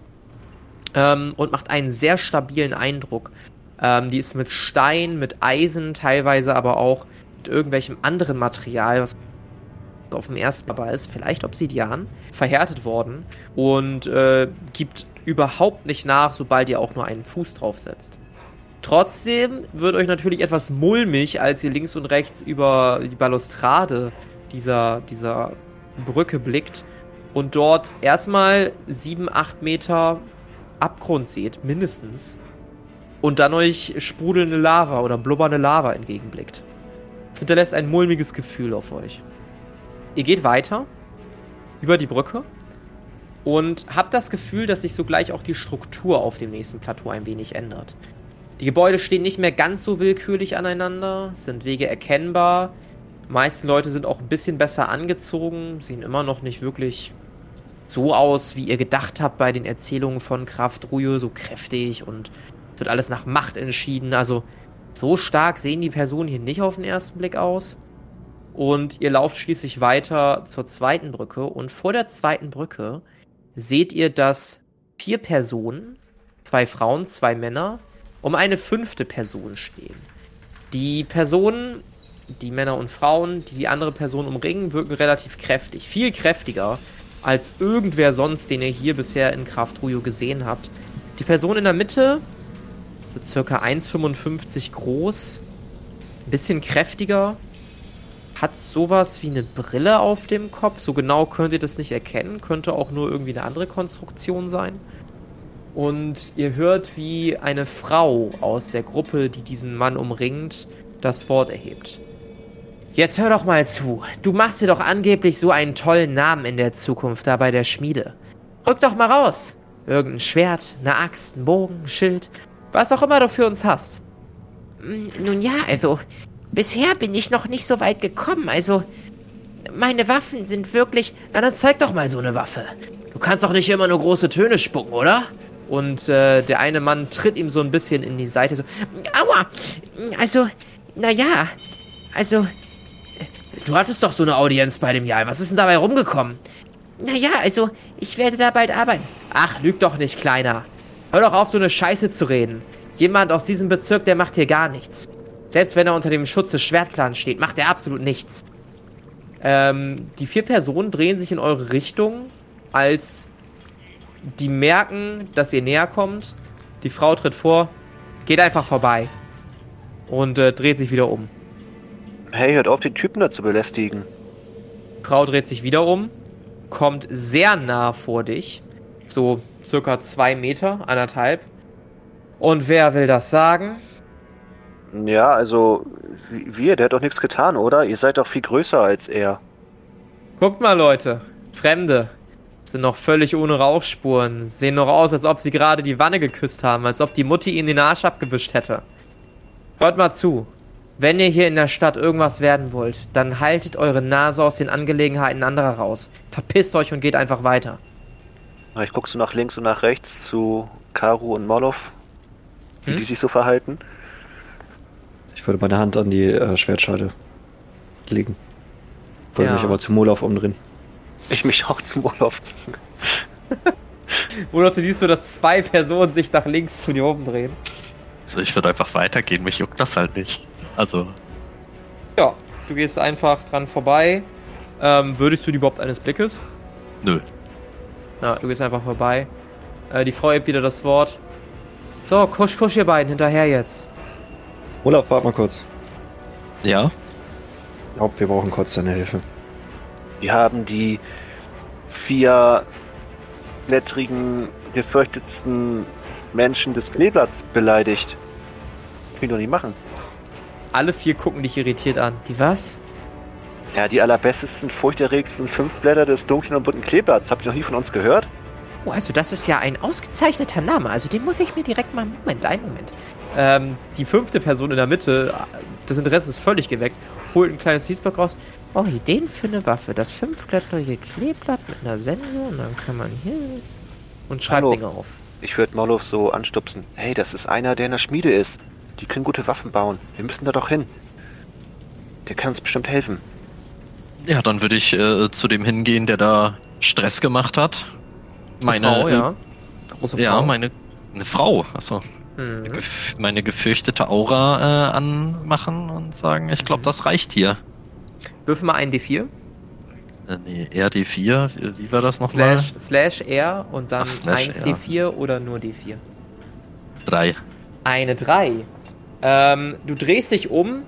ähm, und macht einen sehr stabilen Eindruck. Ähm, die ist mit Stein, mit Eisen, teilweise aber auch mit irgendwelchem anderen Material, was auf dem ersten dabei ist, vielleicht Obsidian, verhärtet worden und äh, gibt überhaupt nicht nach, sobald ihr auch nur einen Fuß draufsetzt. Trotzdem wird euch natürlich etwas mulmig, als ihr links und rechts über die Balustrade dieser, dieser Brücke blickt und dort erstmal 7, 8 Meter Abgrund seht, mindestens. Und dann euch sprudelnde Lava oder blubbernde Lava entgegenblickt. Es hinterlässt ein mulmiges Gefühl auf euch. Ihr geht weiter über die Brücke und habt das Gefühl, dass sich sogleich auch die Struktur auf dem nächsten Plateau ein wenig ändert. Die Gebäude stehen nicht mehr ganz so willkürlich aneinander, sind Wege erkennbar. Meisten Leute sind auch ein bisschen besser angezogen, sehen immer noch nicht wirklich so aus, wie ihr gedacht habt bei den Erzählungen von Kraft Ruyo, so kräftig und Wird alles nach Macht entschieden. Also so stark sehen die Personen hier nicht auf den ersten Blick aus. Und ihr lauft schließlich weiter zur zweiten Brücke. Und vor der zweiten Brücke seht ihr, dass vier Personen, zwei Frauen, zwei Männer, um eine fünfte Person stehen. Die Personen, die Männer und Frauen, die die andere Person umringen, wirken relativ kräftig. Viel kräftiger als irgendwer sonst, den ihr hier bisher in Kraft Ruyo gesehen habt. Die Person in der Mitte wird circa 1,55 groß, ein bisschen kräftiger, hat sowas wie eine Brille auf dem Kopf. So genau könnt ihr das nicht erkennen, könnte auch nur irgendwie eine andere Konstruktion sein. Und ihr hört, wie eine Frau aus der Gruppe, die diesen Mann umringt, das Wort erhebt. Jetzt hör doch mal zu. Du machst dir doch angeblich so einen tollen Namen in der Zukunft da bei der Schmiede. Rück doch mal raus. Irgendein Schwert, eine Axt, ein Bogen, ein Schild. Was auch immer du für uns hast. Hm, nun ja, also, bisher bin ich noch nicht so weit gekommen. Also, meine Waffen sind wirklich. Na, dann zeig doch mal so eine Waffe. Du kannst doch nicht immer nur große Töne spucken, oder? Und äh, der eine Mann tritt ihm so ein bisschen in die Seite. So, Aua! Also, naja. Also, Du hattest doch so eine Audienz bei dem Jahr. Was ist denn dabei rumgekommen? Naja, also, ich werde da bald arbeiten. Ach, lüg doch nicht, Kleiner. Hör doch auf, so eine Scheiße zu reden. Jemand aus diesem Bezirk, der macht hier gar nichts. Selbst wenn er unter dem Schutz des Schwertclans steht, macht er absolut nichts. Ähm, die vier Personen drehen sich in eure Richtung, als die merken, dass ihr näher kommt. Die Frau tritt vor, geht einfach vorbei und äh, dreht sich wieder um. Hey, hört auf, den Typen da zu belästigen. Frau dreht sich wieder um, kommt sehr nah vor dich, so circa zwei Meter, anderthalb. Und wer will das sagen? Ja, also, wir, der hat doch nichts getan, oder? Ihr seid doch viel größer als er. Guckt mal, Leute. Fremde. Sind noch völlig ohne Rauchspuren. Sehen noch aus, als ob sie gerade die Wanne geküsst haben, als ob die Mutti ihnen den Arsch abgewischt hätte. Hört mal zu. Wenn ihr hier in der Stadt irgendwas werden wollt, dann haltet eure Nase aus den Angelegenheiten anderer raus. Verpisst euch und geht einfach weiter. Ich guck so nach links und nach rechts zu Karu und Molov, wie Hm? die sich so verhalten. Ich würde meine Hand an die äh, Schwertscheide legen. Würde Ja. mich aber zu Molov umdrehen. Ich mich auch zu Molov. Oder du siehst du, dass zwei Personen sich nach links zu dir umdrehen. Also ich würde einfach weitergehen, mich juckt das halt nicht. Also, Ja, du gehst einfach dran vorbei. Ähm, würdest du die überhaupt eines Blickes? nö. Ja, du gehst einfach vorbei. Äh, die Frau hebt wieder das Wort. So, kusch, kusch, ihr beiden, hinterher jetzt. Olaf, warte mal kurz. Ja? Ich glaube, wir brauchen kurz deine Hilfe. Wir haben die vier blättrigen, gefürchtetsten Menschen des Kleeblatts beleidigt. Können wir doch nicht machen. Alle vier gucken dich irritiert an. Die was? Ja, die allerbestesten, furchterregsten fünf Blätter des dunklen und bunten Kleeblatts. Habt ihr noch nie von uns gehört? Oh, also das ist ja ein ausgezeichneter Name. Also den muss ich mir direkt mal... Moment, einen Moment. Ähm, die fünfte Person in der Mitte, das Interesse ist völlig geweckt, holt ein kleines Fließblock raus. Oh, Ideen für eine Waffe. Das fünfblättrige Kleeblatt mit einer Sense und dann kann man hier... Und schreibt Hallo. Dinge auf. Ich würde Molov so anstupsen. Hey, das ist einer, der in der Schmiede ist. Die können gute Waffen bauen. Wir müssen da doch hin. Der kann uns bestimmt helfen. Ja, dann würde ich äh, zu dem hingehen, der da Stress gemacht hat. Meine, Frau, ja. Große Frau. Ja, meine eine Frau, also Mhm. meine gefürchtete Aura äh, anmachen und sagen, ich glaube, das reicht hier. Würfel mal einen D4. Äh, nee, RD4, wie, wie war das nochmal? Slash, slash R und dann Ach, slash 1 R. D4 oder nur D4. Drei. Eine 3. Ähm, du drehst dich um,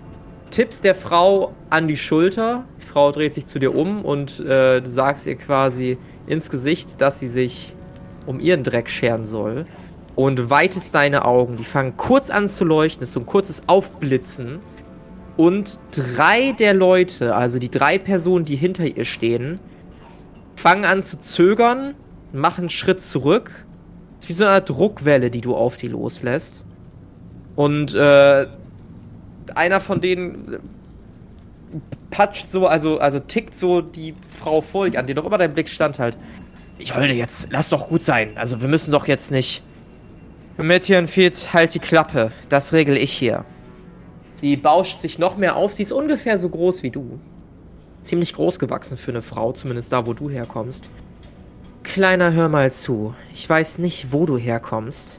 tippst der Frau an die Schulter. Frau dreht sich zu dir um und äh, du sagst ihr quasi ins Gesicht, dass sie sich um ihren Dreck scheren soll. Und weitest deine Augen. Die fangen kurz an zu leuchten. Es ist so ein kurzes Aufblitzen. Und drei der Leute, also die drei Personen, die hinter ihr stehen, fangen an zu zögern, machen einen Schritt zurück. Es ist wie so eine Art Druckwelle, die du auf die loslässt. Und äh, einer von denen patscht so, also, also tickt so die Frau vor dich an, die noch immer dein Blick standhält. Ich wollte jetzt, lass doch gut sein. Also wir müssen doch jetzt nicht. Metionfield, halt die Klappe. Das regel ich hier. Sie bauscht sich noch mehr auf. Sie ist ungefähr so groß wie du. Ziemlich groß gewachsen für eine Frau, zumindest da, wo du herkommst. Kleiner, hör mal zu. Ich weiß nicht, wo du herkommst.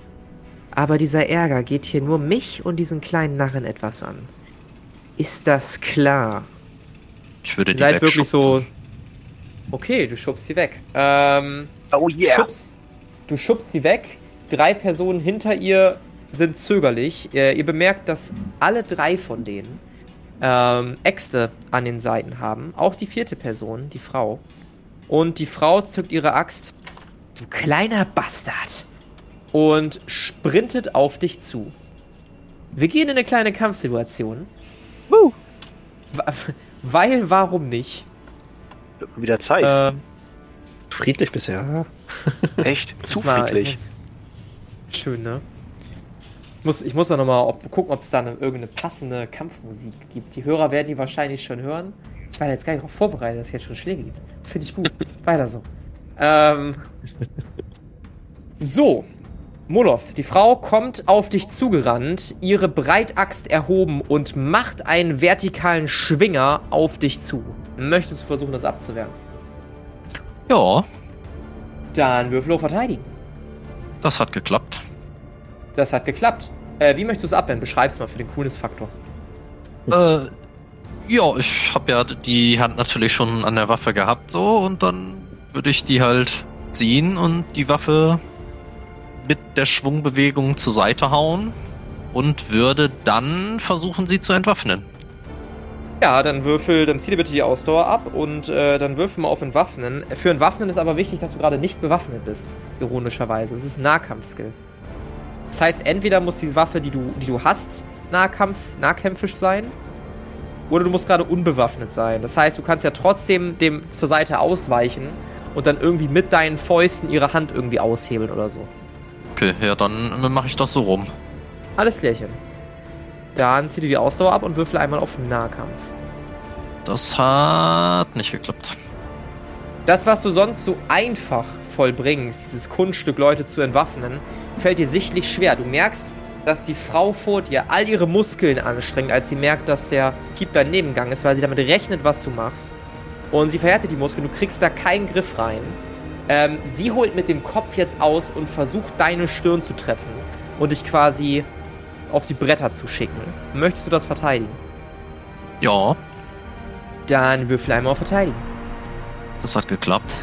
Aber dieser Ärger geht hier nur mich und diesen kleinen Narren etwas an. Ist das klar? Ich würde Ihr die seid wirklich so. Okay, du schubst sie weg. Ähm, Oh yeah. schubst, du schubst sie weg. Drei Personen hinter ihr sind zögerlich. Äh, ihr bemerkt, dass alle drei von denen ähm, Äxte an den Seiten haben. Auch die vierte Person, die Frau. Und die Frau zückt ihre Axt. Du kleiner Bastard. Und sprintet auf dich zu. Wir gehen in eine kleine Kampfsituation. Woo. Weil, warum nicht? Wieder Zeit. Ähm, Friedlich bisher. Echt? Zu friedlich. Schön, ne? Ich muss, ich muss noch mal ob, gucken, ob es da eine, irgendeine passende Kampfmusik gibt. Die Hörer werden die wahrscheinlich schon hören. Ich war da jetzt gar nicht darauf vorbereitet, dass es jetzt schon Schläge gibt. Finde ich gut. Weiter so. Ähm, so. Molov, die Frau kommt auf dich zugerannt, ihre Breitaxt erhoben und macht einen vertikalen Schwinger auf dich zu. Möchtest du versuchen, das abzuwehren? Ja, Dann Würfel auf Verteidigen. das hat geklappt. Das hat geklappt. Äh, wie möchtest du es abwehren? Beschreib's mal für den Coolness-Faktor. Äh, ja, ich habe ja die Hand natürlich schon an der Waffe gehabt, so, und dann würde ich die halt ziehen und die Waffe mit der Schwungbewegung zur Seite hauen und würde dann versuchen, sie zu entwaffnen. Ja, dann würfel, dann zieh dir bitte die Ausdauer ab und äh, dann würfel mal auf Entwaffnen. Für Entwaffnen ist aber wichtig, dass du gerade nicht bewaffnet bist. Ironischerweise. Es ist ein Nahkampfskill. Das heißt, entweder muss die Waffe, die du, die du hast, Nahkampf, nahkämpfisch sein, oder du musst gerade unbewaffnet sein. Das heißt, du kannst ja trotzdem dem zur Seite ausweichen und dann irgendwie mit deinen Fäusten ihre Hand irgendwie aushebeln oder so. Okay, ja, dann mache ich das so rum. Alles klärchen. Dann zieh dir die Ausdauer ab und würfel einmal auf Nahkampf. Das hat nicht geklappt. Das, was du sonst so einfach vollbringst, dieses Kunststück, Leute zu entwaffnen, fällt dir sichtlich schwer. Du merkst, dass die Frau vor dir all ihre Muskeln anstrengt, als sie merkt, dass der Keep dein Nebengang ist, weil sie damit rechnet, was du machst. Und sie verhärtet die Muskeln, du kriegst da keinen Griff rein. Ähm, sie holt mit dem Kopf jetzt aus und versucht, deine Stirn zu treffen und dich quasi auf die Bretter zu schicken. Möchtest du das verteidigen? Ja, Dann würfel einmal auf Verteidigen. das hat geklappt.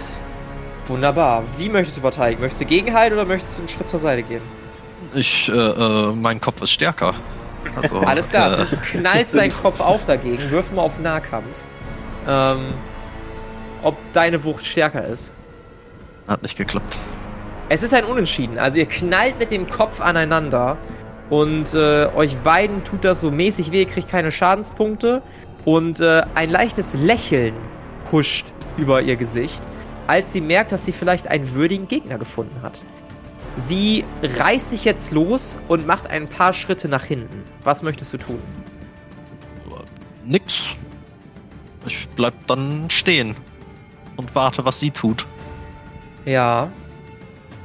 Wunderbar. Wie möchtest du verteidigen? Möchtest du gegenhalten oder möchtest du einen Schritt zur Seite gehen? Ich, äh, äh, mein Kopf ist stärker. Also, Alles klar, Äh, du knallst deinen Kopf auch dagegen. Wirf mal auf Nahkampf. Ähm, ob deine Wucht stärker ist. Hat nicht geklappt. Es ist ein Unentschieden. Also ihr knallt mit dem Kopf aneinander und äh, euch beiden tut das so mäßig weh, ihr kriegt keine Schadenspunkte und äh, ein leichtes Lächeln huscht über ihr Gesicht, als sie merkt, dass sie vielleicht einen würdigen Gegner gefunden hat. Sie reißt sich jetzt los und macht ein paar Schritte nach hinten. Was möchtest du tun? Nix. Ich bleib dann stehen und warte, was sie tut. Ja.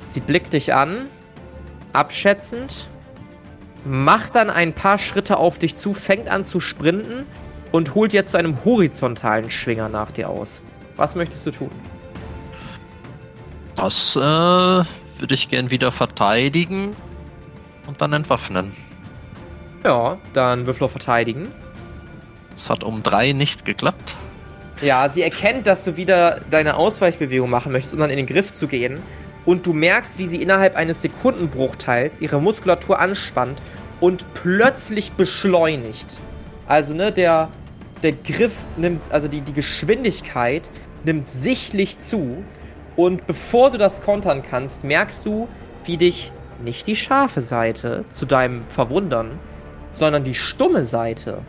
Sie blickt dich an, abschätzend, macht dann ein paar Schritte auf dich zu, fängt an zu sprinten und holt jetzt zu einem horizontalen Schwinger nach dir aus. Was möchtest du tun? Das äh, würde ich gern wieder verteidigen und dann entwaffnen. Ja, dann Würfel auf Verteidigen. Es hat um drei nicht geklappt. Ja, sie erkennt, dass du wieder deine Ausweichbewegung machen möchtest, um dann in den Griff zu gehen. Und du merkst, wie sie innerhalb eines Sekundenbruchteils ihre Muskulatur anspannt und plötzlich beschleunigt. Also, ne, der, der Griff nimmt, also die, die Geschwindigkeit nimmt sichtlich zu. Und bevor du das kontern kannst, merkst du, wie dich nicht die scharfe Seite zu deinem Verwundern, sondern die stumme Seite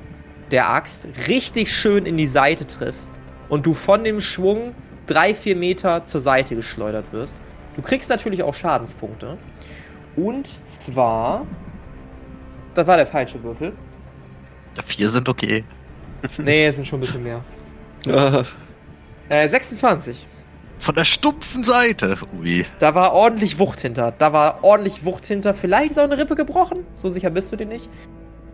der Axt richtig schön in die Seite triffst und du von dem Schwung drei, vier Meter zur Seite geschleudert wirst. Du kriegst natürlich auch Schadenspunkte. Und zwar. Das war der falsche Würfel. Vier sind okay. Nee, es sind schon ein bisschen mehr. Äh, 26. Von der stumpfen Seite. Ui. Da war ordentlich Wucht hinter. Da war ordentlich Wucht hinter. Vielleicht ist auch eine Rippe gebrochen. So sicher bist du dir nicht.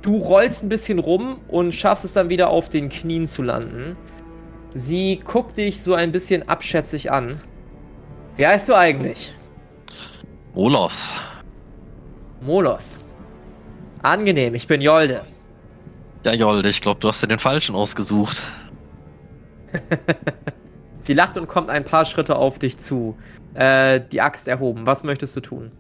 Du rollst ein bisschen rum und schaffst es dann wieder auf den Knien zu landen. Sie guckt dich so ein bisschen abschätzig an. Wie heißt du eigentlich? Olaf. Moloth. Angenehm, ich bin Jolde. Ja, Jolde, ich glaube, du hast dir den falschen ausgesucht. Sie lacht und kommt ein paar Schritte auf dich zu. Äh, die Axt erhoben. Was möchtest du tun?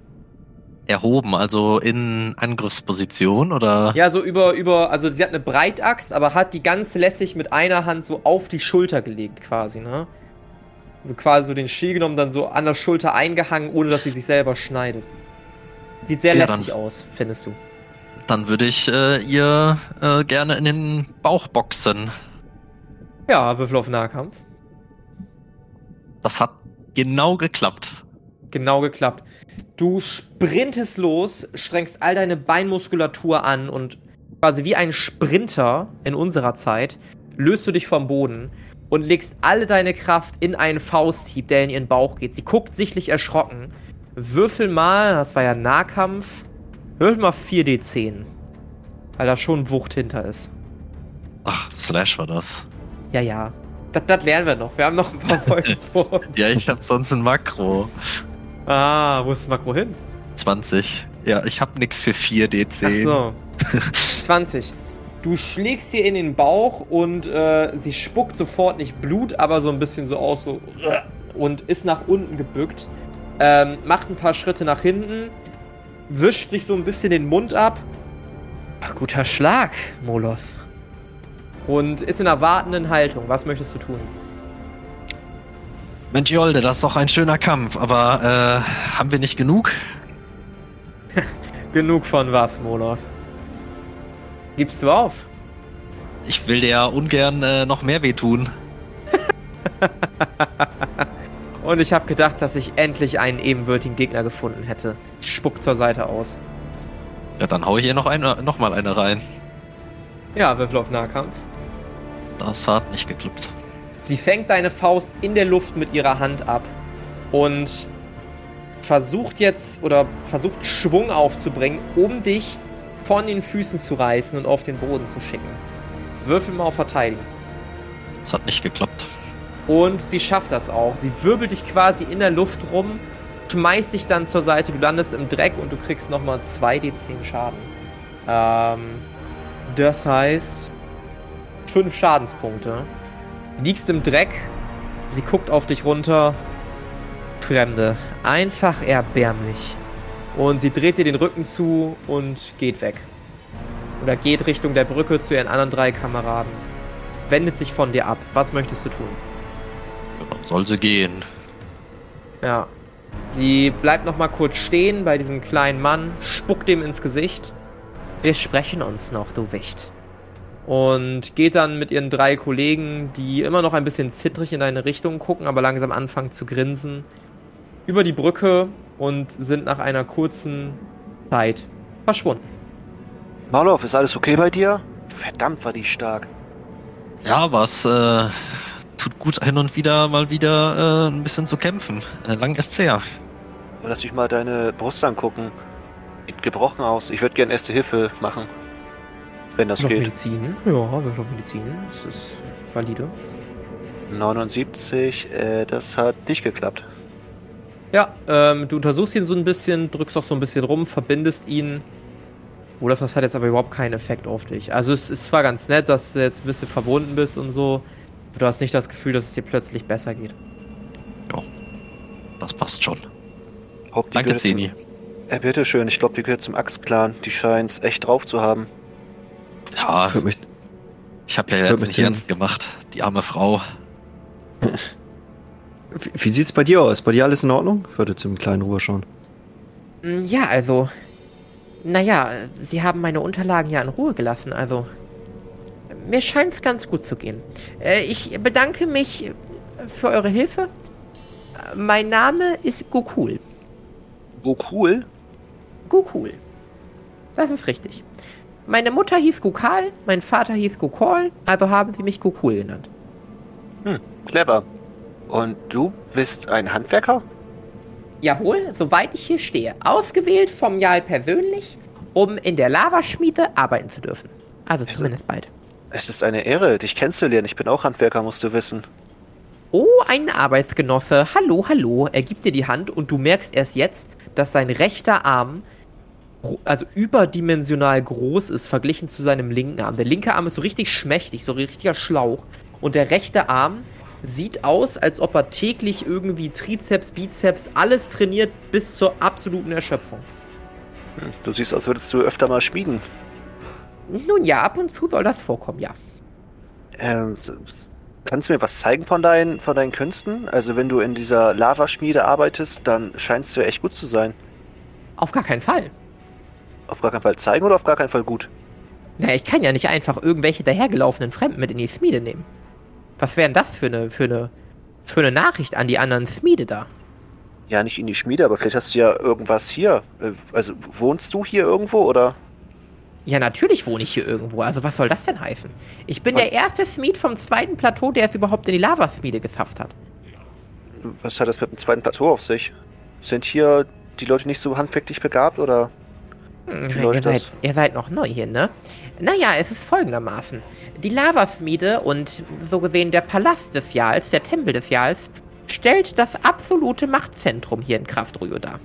Erhoben, also in Angriffsposition oder? Ja, so über, über, also sie hat eine Breitaxt, aber hat die ganz lässig mit einer Hand so auf die Schulter gelegt, quasi, ne? So quasi so den Ski genommen, dann so an der Schulter eingehangen, ohne dass sie sich selber schneidet. Sieht sehr Ja, lässig aus, findest du. Dann würde ich äh, ihr äh, gerne in den Bauch boxen. Ja, Würfel auf Nahkampf. Das hat genau geklappt. Genau geklappt. Du sprintest los, strengst all deine Beinmuskulatur an und quasi wie ein Sprinter in unserer Zeit löst du dich vom Boden und legst alle deine Kraft in einen Fausthieb, der in ihren Bauch geht. Sie guckt sichtlich erschrocken. Würfel mal, das war ja Nahkampf. Würfel mal 4d10. Weil da schon Wucht hinter ist. Ach, Slash war das. Ja, ja. Das, das lernen wir noch. Wir haben noch ein paar Folgen vor. Ja, ich habe sonst ein Makro. Ah, wo ist das Makro hin? 20. Ja, ich habe nix für 4D10. Ach so. 20. Du schlägst ihr in den Bauch und äh, sie spuckt sofort nicht Blut, aber so ein bisschen so aus, so und ist nach unten gebückt. Ähm, macht ein paar Schritte nach hinten, wischt sich so ein bisschen den Mund ab. Ach, guter Schlag, Moloth. Und ist in einer wartenden Haltung. Was möchtest du tun? Mensch, Jolde, das ist doch ein schöner Kampf, aber äh, haben wir nicht genug? Genug von was, Moloth? Gibst du auf? Ich will dir ja ungern äh, noch mehr wehtun. Und ich habe gedacht, dass ich endlich einen ebenwürdigen Gegner gefunden hätte. Spuckt zur Seite aus. Ja, dann hau ich ihr noch, eine, noch mal eine rein. Ja, Würfel auf Nahkampf. Das hat nicht geklappt. Sie fängt deine Faust in der Luft mit ihrer Hand ab und versucht jetzt oder versucht Schwung aufzubringen, um dich von den Füßen zu reißen und auf den Boden zu schicken. Würfel mal auf Verteidigen. Das hat nicht geklappt. Und sie schafft das auch. Sie wirbelt dich quasi in der Luft rum, schmeißt dich dann zur Seite, du landest im Dreck und du kriegst nochmal 2d10 Schaden. Ähm, das heißt 5 Schadenspunkte. Liegst im Dreck, sie guckt auf dich runter. Fremde, einfach erbärmlich. Und sie dreht dir den Rücken zu und geht weg. Oder geht Richtung der Brücke zu ihren anderen drei Kameraden. Wendet sich von dir ab. Was möchtest du tun? Ja, dann soll sie gehen. Ja. Sie bleibt noch mal kurz stehen bei diesem kleinen Mann, spuckt ihm ins Gesicht. Wir sprechen uns noch, du Wicht. Und geht dann mit ihren drei Kollegen, die immer noch ein bisschen zittrig in deine Richtung gucken, aber langsam anfangen zu grinsen, über die Brücke und sind nach einer kurzen Zeit verschwunden. Marlow, ist alles okay bei dir? Verdammt, war die stark. Ja, aber es äh, tut gut hin und wieder mal wieder äh, ein bisschen zu kämpfen. Äh, lang ist's her. Lass dich mal deine Brust angucken. Sieht gebrochen aus. Ich würde gerne erste Hilfe machen. Wenn das Auf geht. Medizin? Ja, Würfel auf Medizin. Das ist valide. 79, äh, das hat nicht geklappt. Ja, ähm, du untersuchst ihn so ein bisschen, drückst auch so ein bisschen rum, verbindest ihn. Olaf, das hat jetzt aber überhaupt keinen Effekt auf dich. Also es ist zwar ganz nett, dass du jetzt ein bisschen verbunden bist und so, aber du hast nicht das Gefühl, dass es dir plötzlich besser geht. Ja, das passt schon. Hopp, Danke, Zeni. Äh, bitteschön, ich glaube, die gehört zum Axt-Clan. Die scheint's echt drauf zu haben. Ja, Ich würde mich, ich habe ja jetzt mit nicht ernst gemacht. Die arme Frau. wie, wie sieht's bei dir aus? Bei dir alles in Ordnung? Ich würde zum kleinen Ruhe schauen. Mm, Ja, also. Naja, Sie haben meine Unterlagen ja in Ruhe gelassen, also. Mir scheint es ganz gut zu gehen. Äh, ich bedanke mich für eure Hilfe. Mein Name ist Gokul. Cool. Gokul. Das ist richtig. Meine Mutter hieß Gokal, mein Vater hieß Gokol, also haben sie mich Gokul genannt. Hm, clever. Und du bist ein Handwerker? Jawohl, soweit ich hier stehe. Ausgewählt vom Jarl persönlich, um in der Lavaschmiede arbeiten zu dürfen. Also Also- zumindest bald. Es ist eine Ehre, dich kennenzulernen. Ich bin auch Handwerker, musst du wissen. Oh, ein Arbeitsgenosse. Hallo, hallo. Er gibt dir die Hand und du merkst erst jetzt, dass sein rechter Arm also überdimensional groß ist verglichen zu seinem linken Arm. Der linke Arm ist so richtig schmächtig, so ein richtiger Schlauch. Und der rechte Arm sieht aus, als ob er täglich irgendwie Trizeps, Bizeps, alles trainiert bis zur absoluten Erschöpfung. Hm, Du siehst, als würdest du öfter mal schmieden. Nun ja, ab und zu soll das vorkommen, ja. Ähm, kannst du mir was zeigen von deinen, von deinen Künsten? Also wenn du in dieser Lavaschmiede arbeitest, dann scheinst du echt gut zu sein. Auf gar keinen Fall. Auf gar keinen Fall zeigen oder auf gar keinen Fall gut? Naja, ich kann ja nicht einfach irgendwelche dahergelaufenen Fremden mit in die Schmiede nehmen. Was wäre denn das für eine, für eine, für eine Nachricht an die anderen Schmiede da? Ja, nicht in die Schmiede, aber vielleicht hast du ja irgendwas hier. Äh, Also wohnst du hier irgendwo oder? Ja, natürlich wohne ich hier irgendwo. Also was soll das denn heißen? Ich bin der erste Schmied vom zweiten Plateau, der es überhaupt in die Lavaschmiede geschafft hat. Was hat das mit dem zweiten Plateau auf sich? Sind hier die Leute nicht so handwerklich begabt oder? Hm, ihr, seid, ihr seid noch neu hier, ne? Naja, es ist folgendermaßen. Die Lavaschmiede und so gesehen der Palast des Jals, der Tempel des Jals, stellt das absolute Machtzentrum hier in Kraftrühe dar.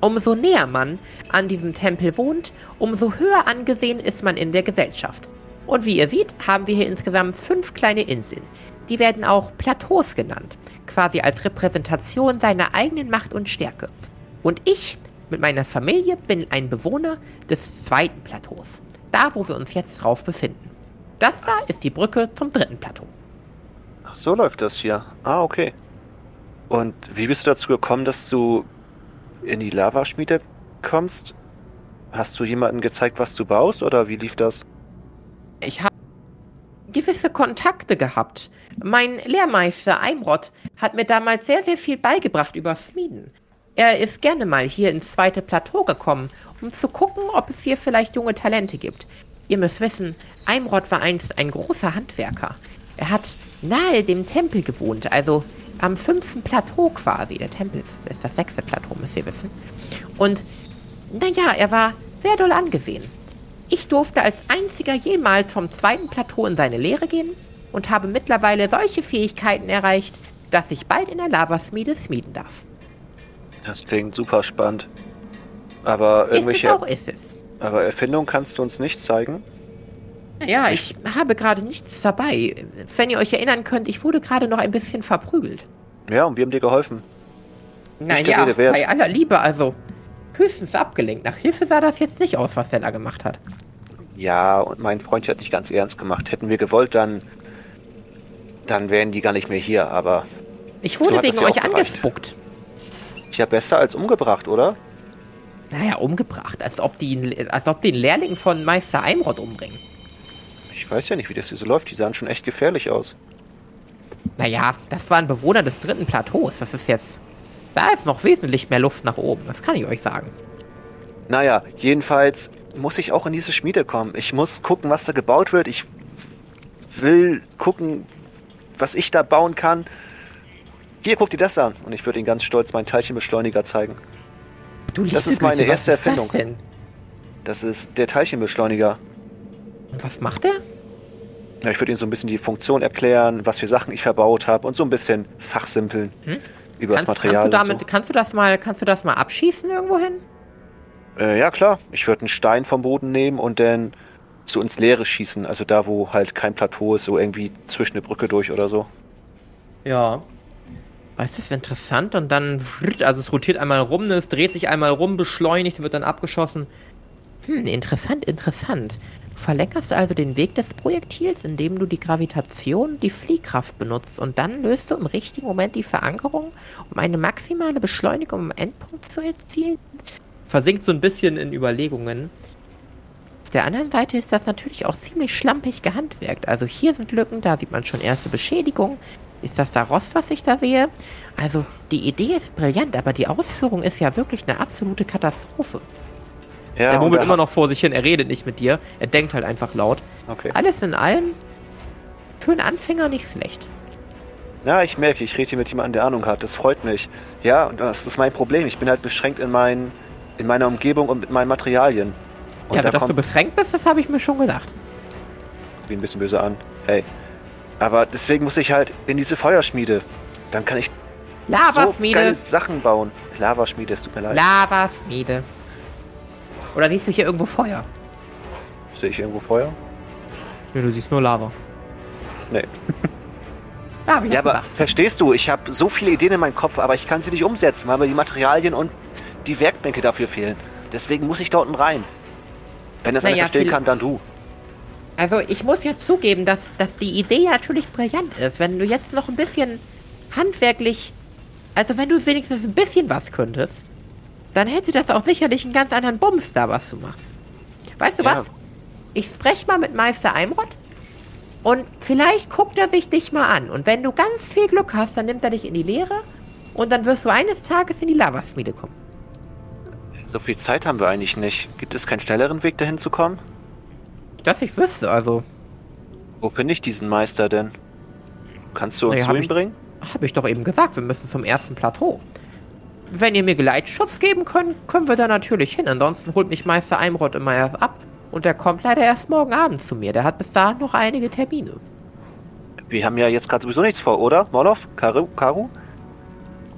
Umso näher man an diesem Tempel wohnt, umso höher angesehen ist man in der Gesellschaft. Und wie ihr seht, haben wir hier insgesamt fünf kleine Inseln. Die werden auch Plateaus genannt, quasi als Repräsentation seiner eigenen Macht und Stärke. Und ich mit meiner Familie bin ein Bewohner des zweiten Plateaus, da wo wir uns jetzt drauf befinden. Das da ist die Brücke zum dritten Plateau. Ach, so läuft das hier. Ah, okay. Und wie bist du dazu gekommen, dass du in die Lavaschmiede kommst? Hast du jemanden gezeigt, was du baust oder wie lief das? Ich habe gewisse Kontakte gehabt. Mein Lehrmeister Eimrod hat mir damals sehr, sehr viel beigebracht über Schmieden. Er ist gerne mal hier ins zweite Plateau gekommen, um zu gucken, ob es hier vielleicht junge Talente gibt. Ihr müsst wissen, Eimrod war einst ein großer Handwerker. Er hat nahe dem Tempel gewohnt, also am fünften Plateau quasi. Der Tempel ist, das sechste Plateau, müsst ihr wissen. Und, naja, er war sehr doll angesehen. Ich durfte als einziger jemals vom zweiten Plateau in seine Lehre gehen und habe mittlerweile solche Fähigkeiten erreicht, dass ich bald in der Lavaschmiede schmieden darf. Das klingt super spannend. Aber irgendwelche auch, ist es. aber Erfindungen kannst du uns nicht zeigen? Ja, ich habe gerade nichts dabei. Wenn ihr euch erinnern könnt, ich wurde gerade noch ein bisschen verprügelt. Ja, und wir haben dir geholfen. Naja, bei aller Liebe, also höchstens abgelenkt. Nach Hilfe sah das jetzt nicht aus, was der da gemacht hat. Ja, und mein Freund hat nicht ganz ernst gemacht. Hätten wir gewollt, dann dann wären die gar nicht mehr hier, aber Ich So wurde das wegen euch auch angespuckt. Ja besser als umgebracht, oder? Naja, umgebracht, als ob die, als ob einen Lehrling von Meister Eimrod umbringen. Ich weiß ja nicht, wie das hier so läuft. Die sahen schon echt gefährlich aus. Naja, das war ein Bewohner des dritten Plateaus. Das ist jetzt. Da ist noch wesentlich mehr Luft nach oben, das kann ich euch sagen. Naja, jedenfalls muss ich auch in diese Schmiede kommen. Ich muss gucken, was da gebaut wird. Ich will gucken, was ich da bauen kann. Hier, guck dir das an. Und ich würde Ihnen ganz stolz meinen Teilchenbeschleuniger zeigen. Du Das ist meine Güte, erste was ist Erfindung. Das denn? Das ist der Teilchenbeschleuniger. Und was macht er? Ja, ich würde Ihnen so ein bisschen die Funktion erklären, was für Sachen ich verbaut habe und so ein bisschen fachsimpeln Hm? über Kannst, das Material. kannst, du damit, und kannst du das mal, kannst du das mal abschießen irgendwo hin? so. äh, ja, klar. Ich würde einen Stein vom Boden nehmen und dann so ins Leere schießen. Also da, wo halt kein Plateau ist, so irgendwie zwischen eine Brücke durch oder so. Ja. Das ist interessant und dann, also es rotiert einmal rum, ne, es dreht sich einmal rum, beschleunigt, wird dann abgeschossen. Hm, interessant, interessant. Du verlängerst also den Weg des Projektils, indem du die Gravitation, die Fliehkraft benutzt und dann löst du im richtigen Moment die Verankerung, um eine maximale Beschleunigung am Endpunkt zu erzielen. Versinkt so ein bisschen in Überlegungen. Auf der anderen Seite ist das natürlich auch ziemlich schlampig gehandwerkt. Also hier sind Lücken, da sieht man schon erste Beschädigungen. Ist das da Rost, was ich da sehe? Also, die Idee ist brillant, aber die Ausführung ist ja wirklich eine absolute Katastrophe. Ja, er und murmelt da- immer noch vor sich hin, er redet nicht mit dir. Er denkt halt einfach laut. Okay. Alles in allem für einen Anfänger nicht schlecht. Ja, ich merke, ich rede hier mit jemandem, der Ahnung hat. Das freut mich. Ja, und das ist mein Problem. Ich bin halt beschränkt in, mein, in meiner Umgebung und mit meinen Materialien. Und ja, da aber dass du kommt beschränkt bist, das habe ich mir schon gedacht. wie ein bisschen böse an. Hey. Aber deswegen muss ich halt in diese Feuerschmiede. Dann kann ich so Lavaschmiede. geile Sachen bauen. Lavaschmiede, es tut mir leid. Lavaschmiede. Oder siehst du hier irgendwo Feuer? Sehe ich irgendwo Feuer? Ja, du siehst nur Lava. Nee. Ja, Ja, aber verstehst du, ich habe so viele Ideen in meinem Kopf, aber ich kann sie nicht umsetzen, weil mir die Materialien und die Werkbänke dafür fehlen. Deswegen muss ich da unten rein. Wenn das einer Naja, verstehen viel- kann, dann du. Also ich muss ja zugeben, dass, dass die Idee natürlich brillant ist. Wenn du jetzt noch ein bisschen handwerklich, also wenn du wenigstens ein bisschen was könntest, dann hätte das auch sicherlich einen ganz anderen Bums da, was du machst. Weißt du Ja. was? Ich spreche mal mit Meister Eimrod und vielleicht guckt er sich dich mal an. Und wenn du ganz viel Glück hast, dann nimmt er dich in die Lehre und dann wirst du eines Tages in die Lavaschmiede kommen. So viel Zeit haben wir eigentlich nicht. Gibt es keinen schnelleren Weg dahin zu kommen? Dass ich wüsste, also Wo finde ich diesen Meister denn? Kannst du uns Naja, zu hab ihm ich- bringen? Habe ich doch eben gesagt, wir müssen zum ersten Plateau. Wenn ihr mir Geleitschutz geben könnt, können wir da natürlich hin. Ansonsten holt mich Meister Eimrod immer erst ab. Und der kommt leider erst morgen Abend zu mir. Der hat bis dahin noch einige Termine. Wir haben ja jetzt gerade sowieso nichts vor, oder? Morlov? Karu? Karu?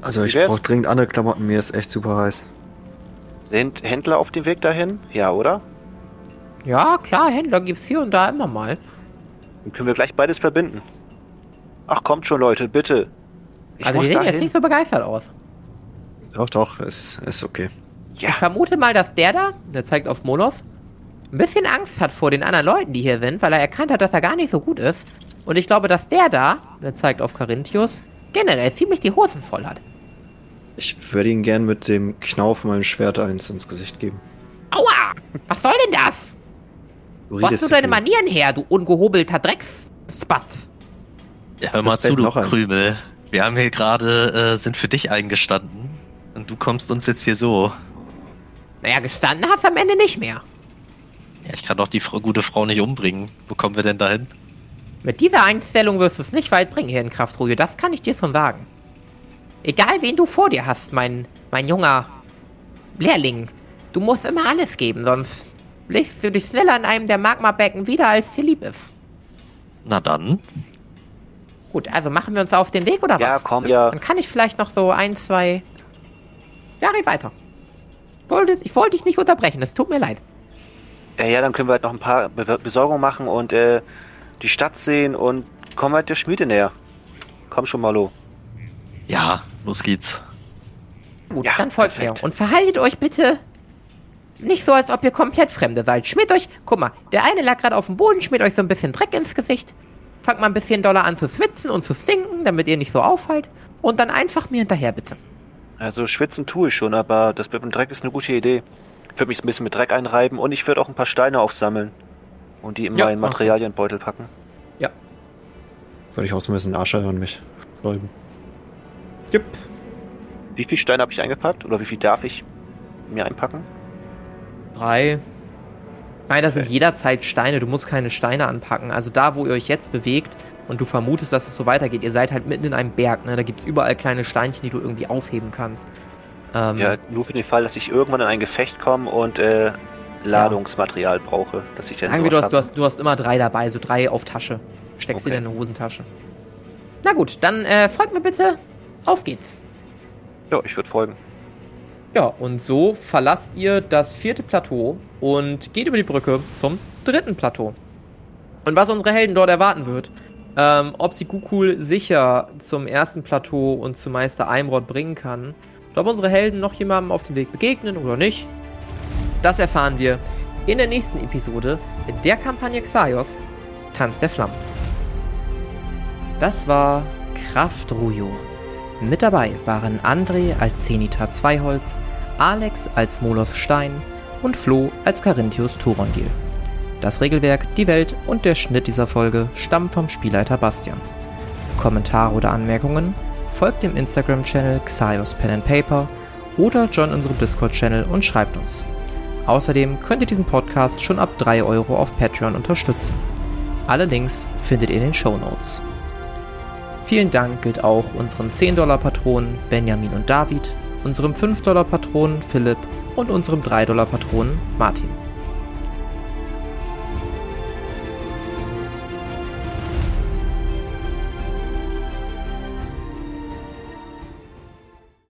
Also Wie ich brauche dringend andere Klamotten, mir ist echt super heiß. Sind Händler auf dem Weg dahin? Ja, oder? Ja, klar, Händler gibt's hier und da immer mal. Dann können wir gleich beides verbinden. Ach, kommt schon, Leute, bitte. Ich also die muss sehen jetzt nicht so begeistert aus. Doch, doch, ist, ist okay. Ja, Ich vermute mal, dass der da, der zeigt auf Molos, ein bisschen Angst hat vor den anderen Leuten, die hier sind, weil er erkannt hat, dass er gar nicht so gut ist. Und ich glaube, dass der da, der zeigt auf Carinthius, generell ziemlich die Hosen voll hat. Ich würde ihn gern mit dem Knauf meinem Schwert eins ins Gesicht geben. Aua! Was soll denn das? Du Wo hast du deine. Manieren her, du ungehobelter Drecksspatz? Ja, hör mal Das zu, du. Krümel. Wir haben hier gerade, äh, sind für dich eingestanden. Und du kommst uns jetzt hier so. Naja, gestanden hast du am Ende nicht mehr. Ja, ich kann doch die gute Frau nicht umbringen. Wo kommen wir denn dahin? Mit dieser Einstellung wirst du es nicht weit bringen hier in Kraftruje, das kann ich dir schon sagen. Egal, wen du vor dir hast, mein, mein junger Lehrling. Du musst immer alles geben, sonst legst du dich schneller in einem der Magmabecken wieder, als dir lieb ist. Na dann. Gut, also machen wir uns auf den Weg, oder ja, was? komm, ja. Dann kann ich vielleicht noch so ein, zwei... Ja, red weiter. Ich wollte dich nicht unterbrechen, es tut mir leid. Ja, ja, dann können wir halt noch ein paar Be Besorgungen machen und äh, die Stadt sehen und kommen halt der Schmiede näher. Komm schon, Malo. Ja, los geht's. Gut, Ja, dann folgt perfekt. mir. Und verhaltet euch bitte nicht so, als ob ihr komplett Fremde seid. Schmiert euch, guck mal, der eine lag gerade auf dem Boden, schmiert euch so ein bisschen Dreck ins Gesicht. Fangt mal ein bisschen doller an zu schwitzen und zu stinken, damit ihr nicht so auffallt. Und dann einfach mir hinterher, bitte. Also schwitzen tue ich schon, aber das mit dem Dreck ist eine gute Idee. Ich würde mich ein bisschen mit Dreck einreiben und ich würde auch ein paar Steine aufsammeln und die in Ja, meinen. Materialienbeutel packen. Würde ich auch so ein bisschen Asche an mich schreiben. Jupp. Wie viel Steine habe ich eingepackt oder wie viel darf ich mir einpacken? Drei. Nein, das sind Okay. jederzeit Steine. Du musst keine Steine anpacken. Also da, wo ihr euch jetzt bewegt und du vermutest, dass es so weitergeht, ihr seid halt mitten in einem Berg. Ne? Da gibt es überall kleine Steinchen, die du irgendwie aufheben kannst. Ähm, Ja, nur für den Fall, dass ich irgendwann in ein Gefecht komme und äh, Ladungsmaterial brauche, dass ich dann Sagen wir, du hast, du, hast, du hast immer drei dabei, so drei auf Tasche. Steckst Okay. in deine Hosentasche. Na gut, dann äh, folgt mir bitte. Auf geht's. Ja, ich würde folgen. Ja, und so verlasst ihr das vierte Plateau und geht über die Brücke zum dritten Plateau. Und was unsere Helden dort erwarten wird, ähm, ob sie Kukul sicher zum ersten Plateau und zum Meister Eimrod bringen kann, ob unsere Helden noch jemandem auf dem Weg begegnen oder nicht, das erfahren wir in der nächsten Episode der Kampagne Xaios, Tanz der Flammen. Das war Kraft Rujo. Mit dabei waren André als Zenita Zweiholz, Alex als Molos Stein und Flo als Carinthius Turongil. Das Regelwerk, die Welt und der Schnitt dieser Folge stammen vom Spielleiter Bastian. Kommentare oder Anmerkungen folgt dem Instagram-Channel Xaios Pen and Paper oder join unserem Discord-Channel und schreibt uns. Außerdem könnt ihr diesen Podcast schon ab 3 Euro auf Patreon unterstützen. Alle Links findet ihr in den Show Notes. Vielen Dank gilt auch unseren 10-Dollar-Patronen Benjamin und David, unserem 5-Dollar-Patronen Philipp und unserem 3-Dollar-Patronen Martin.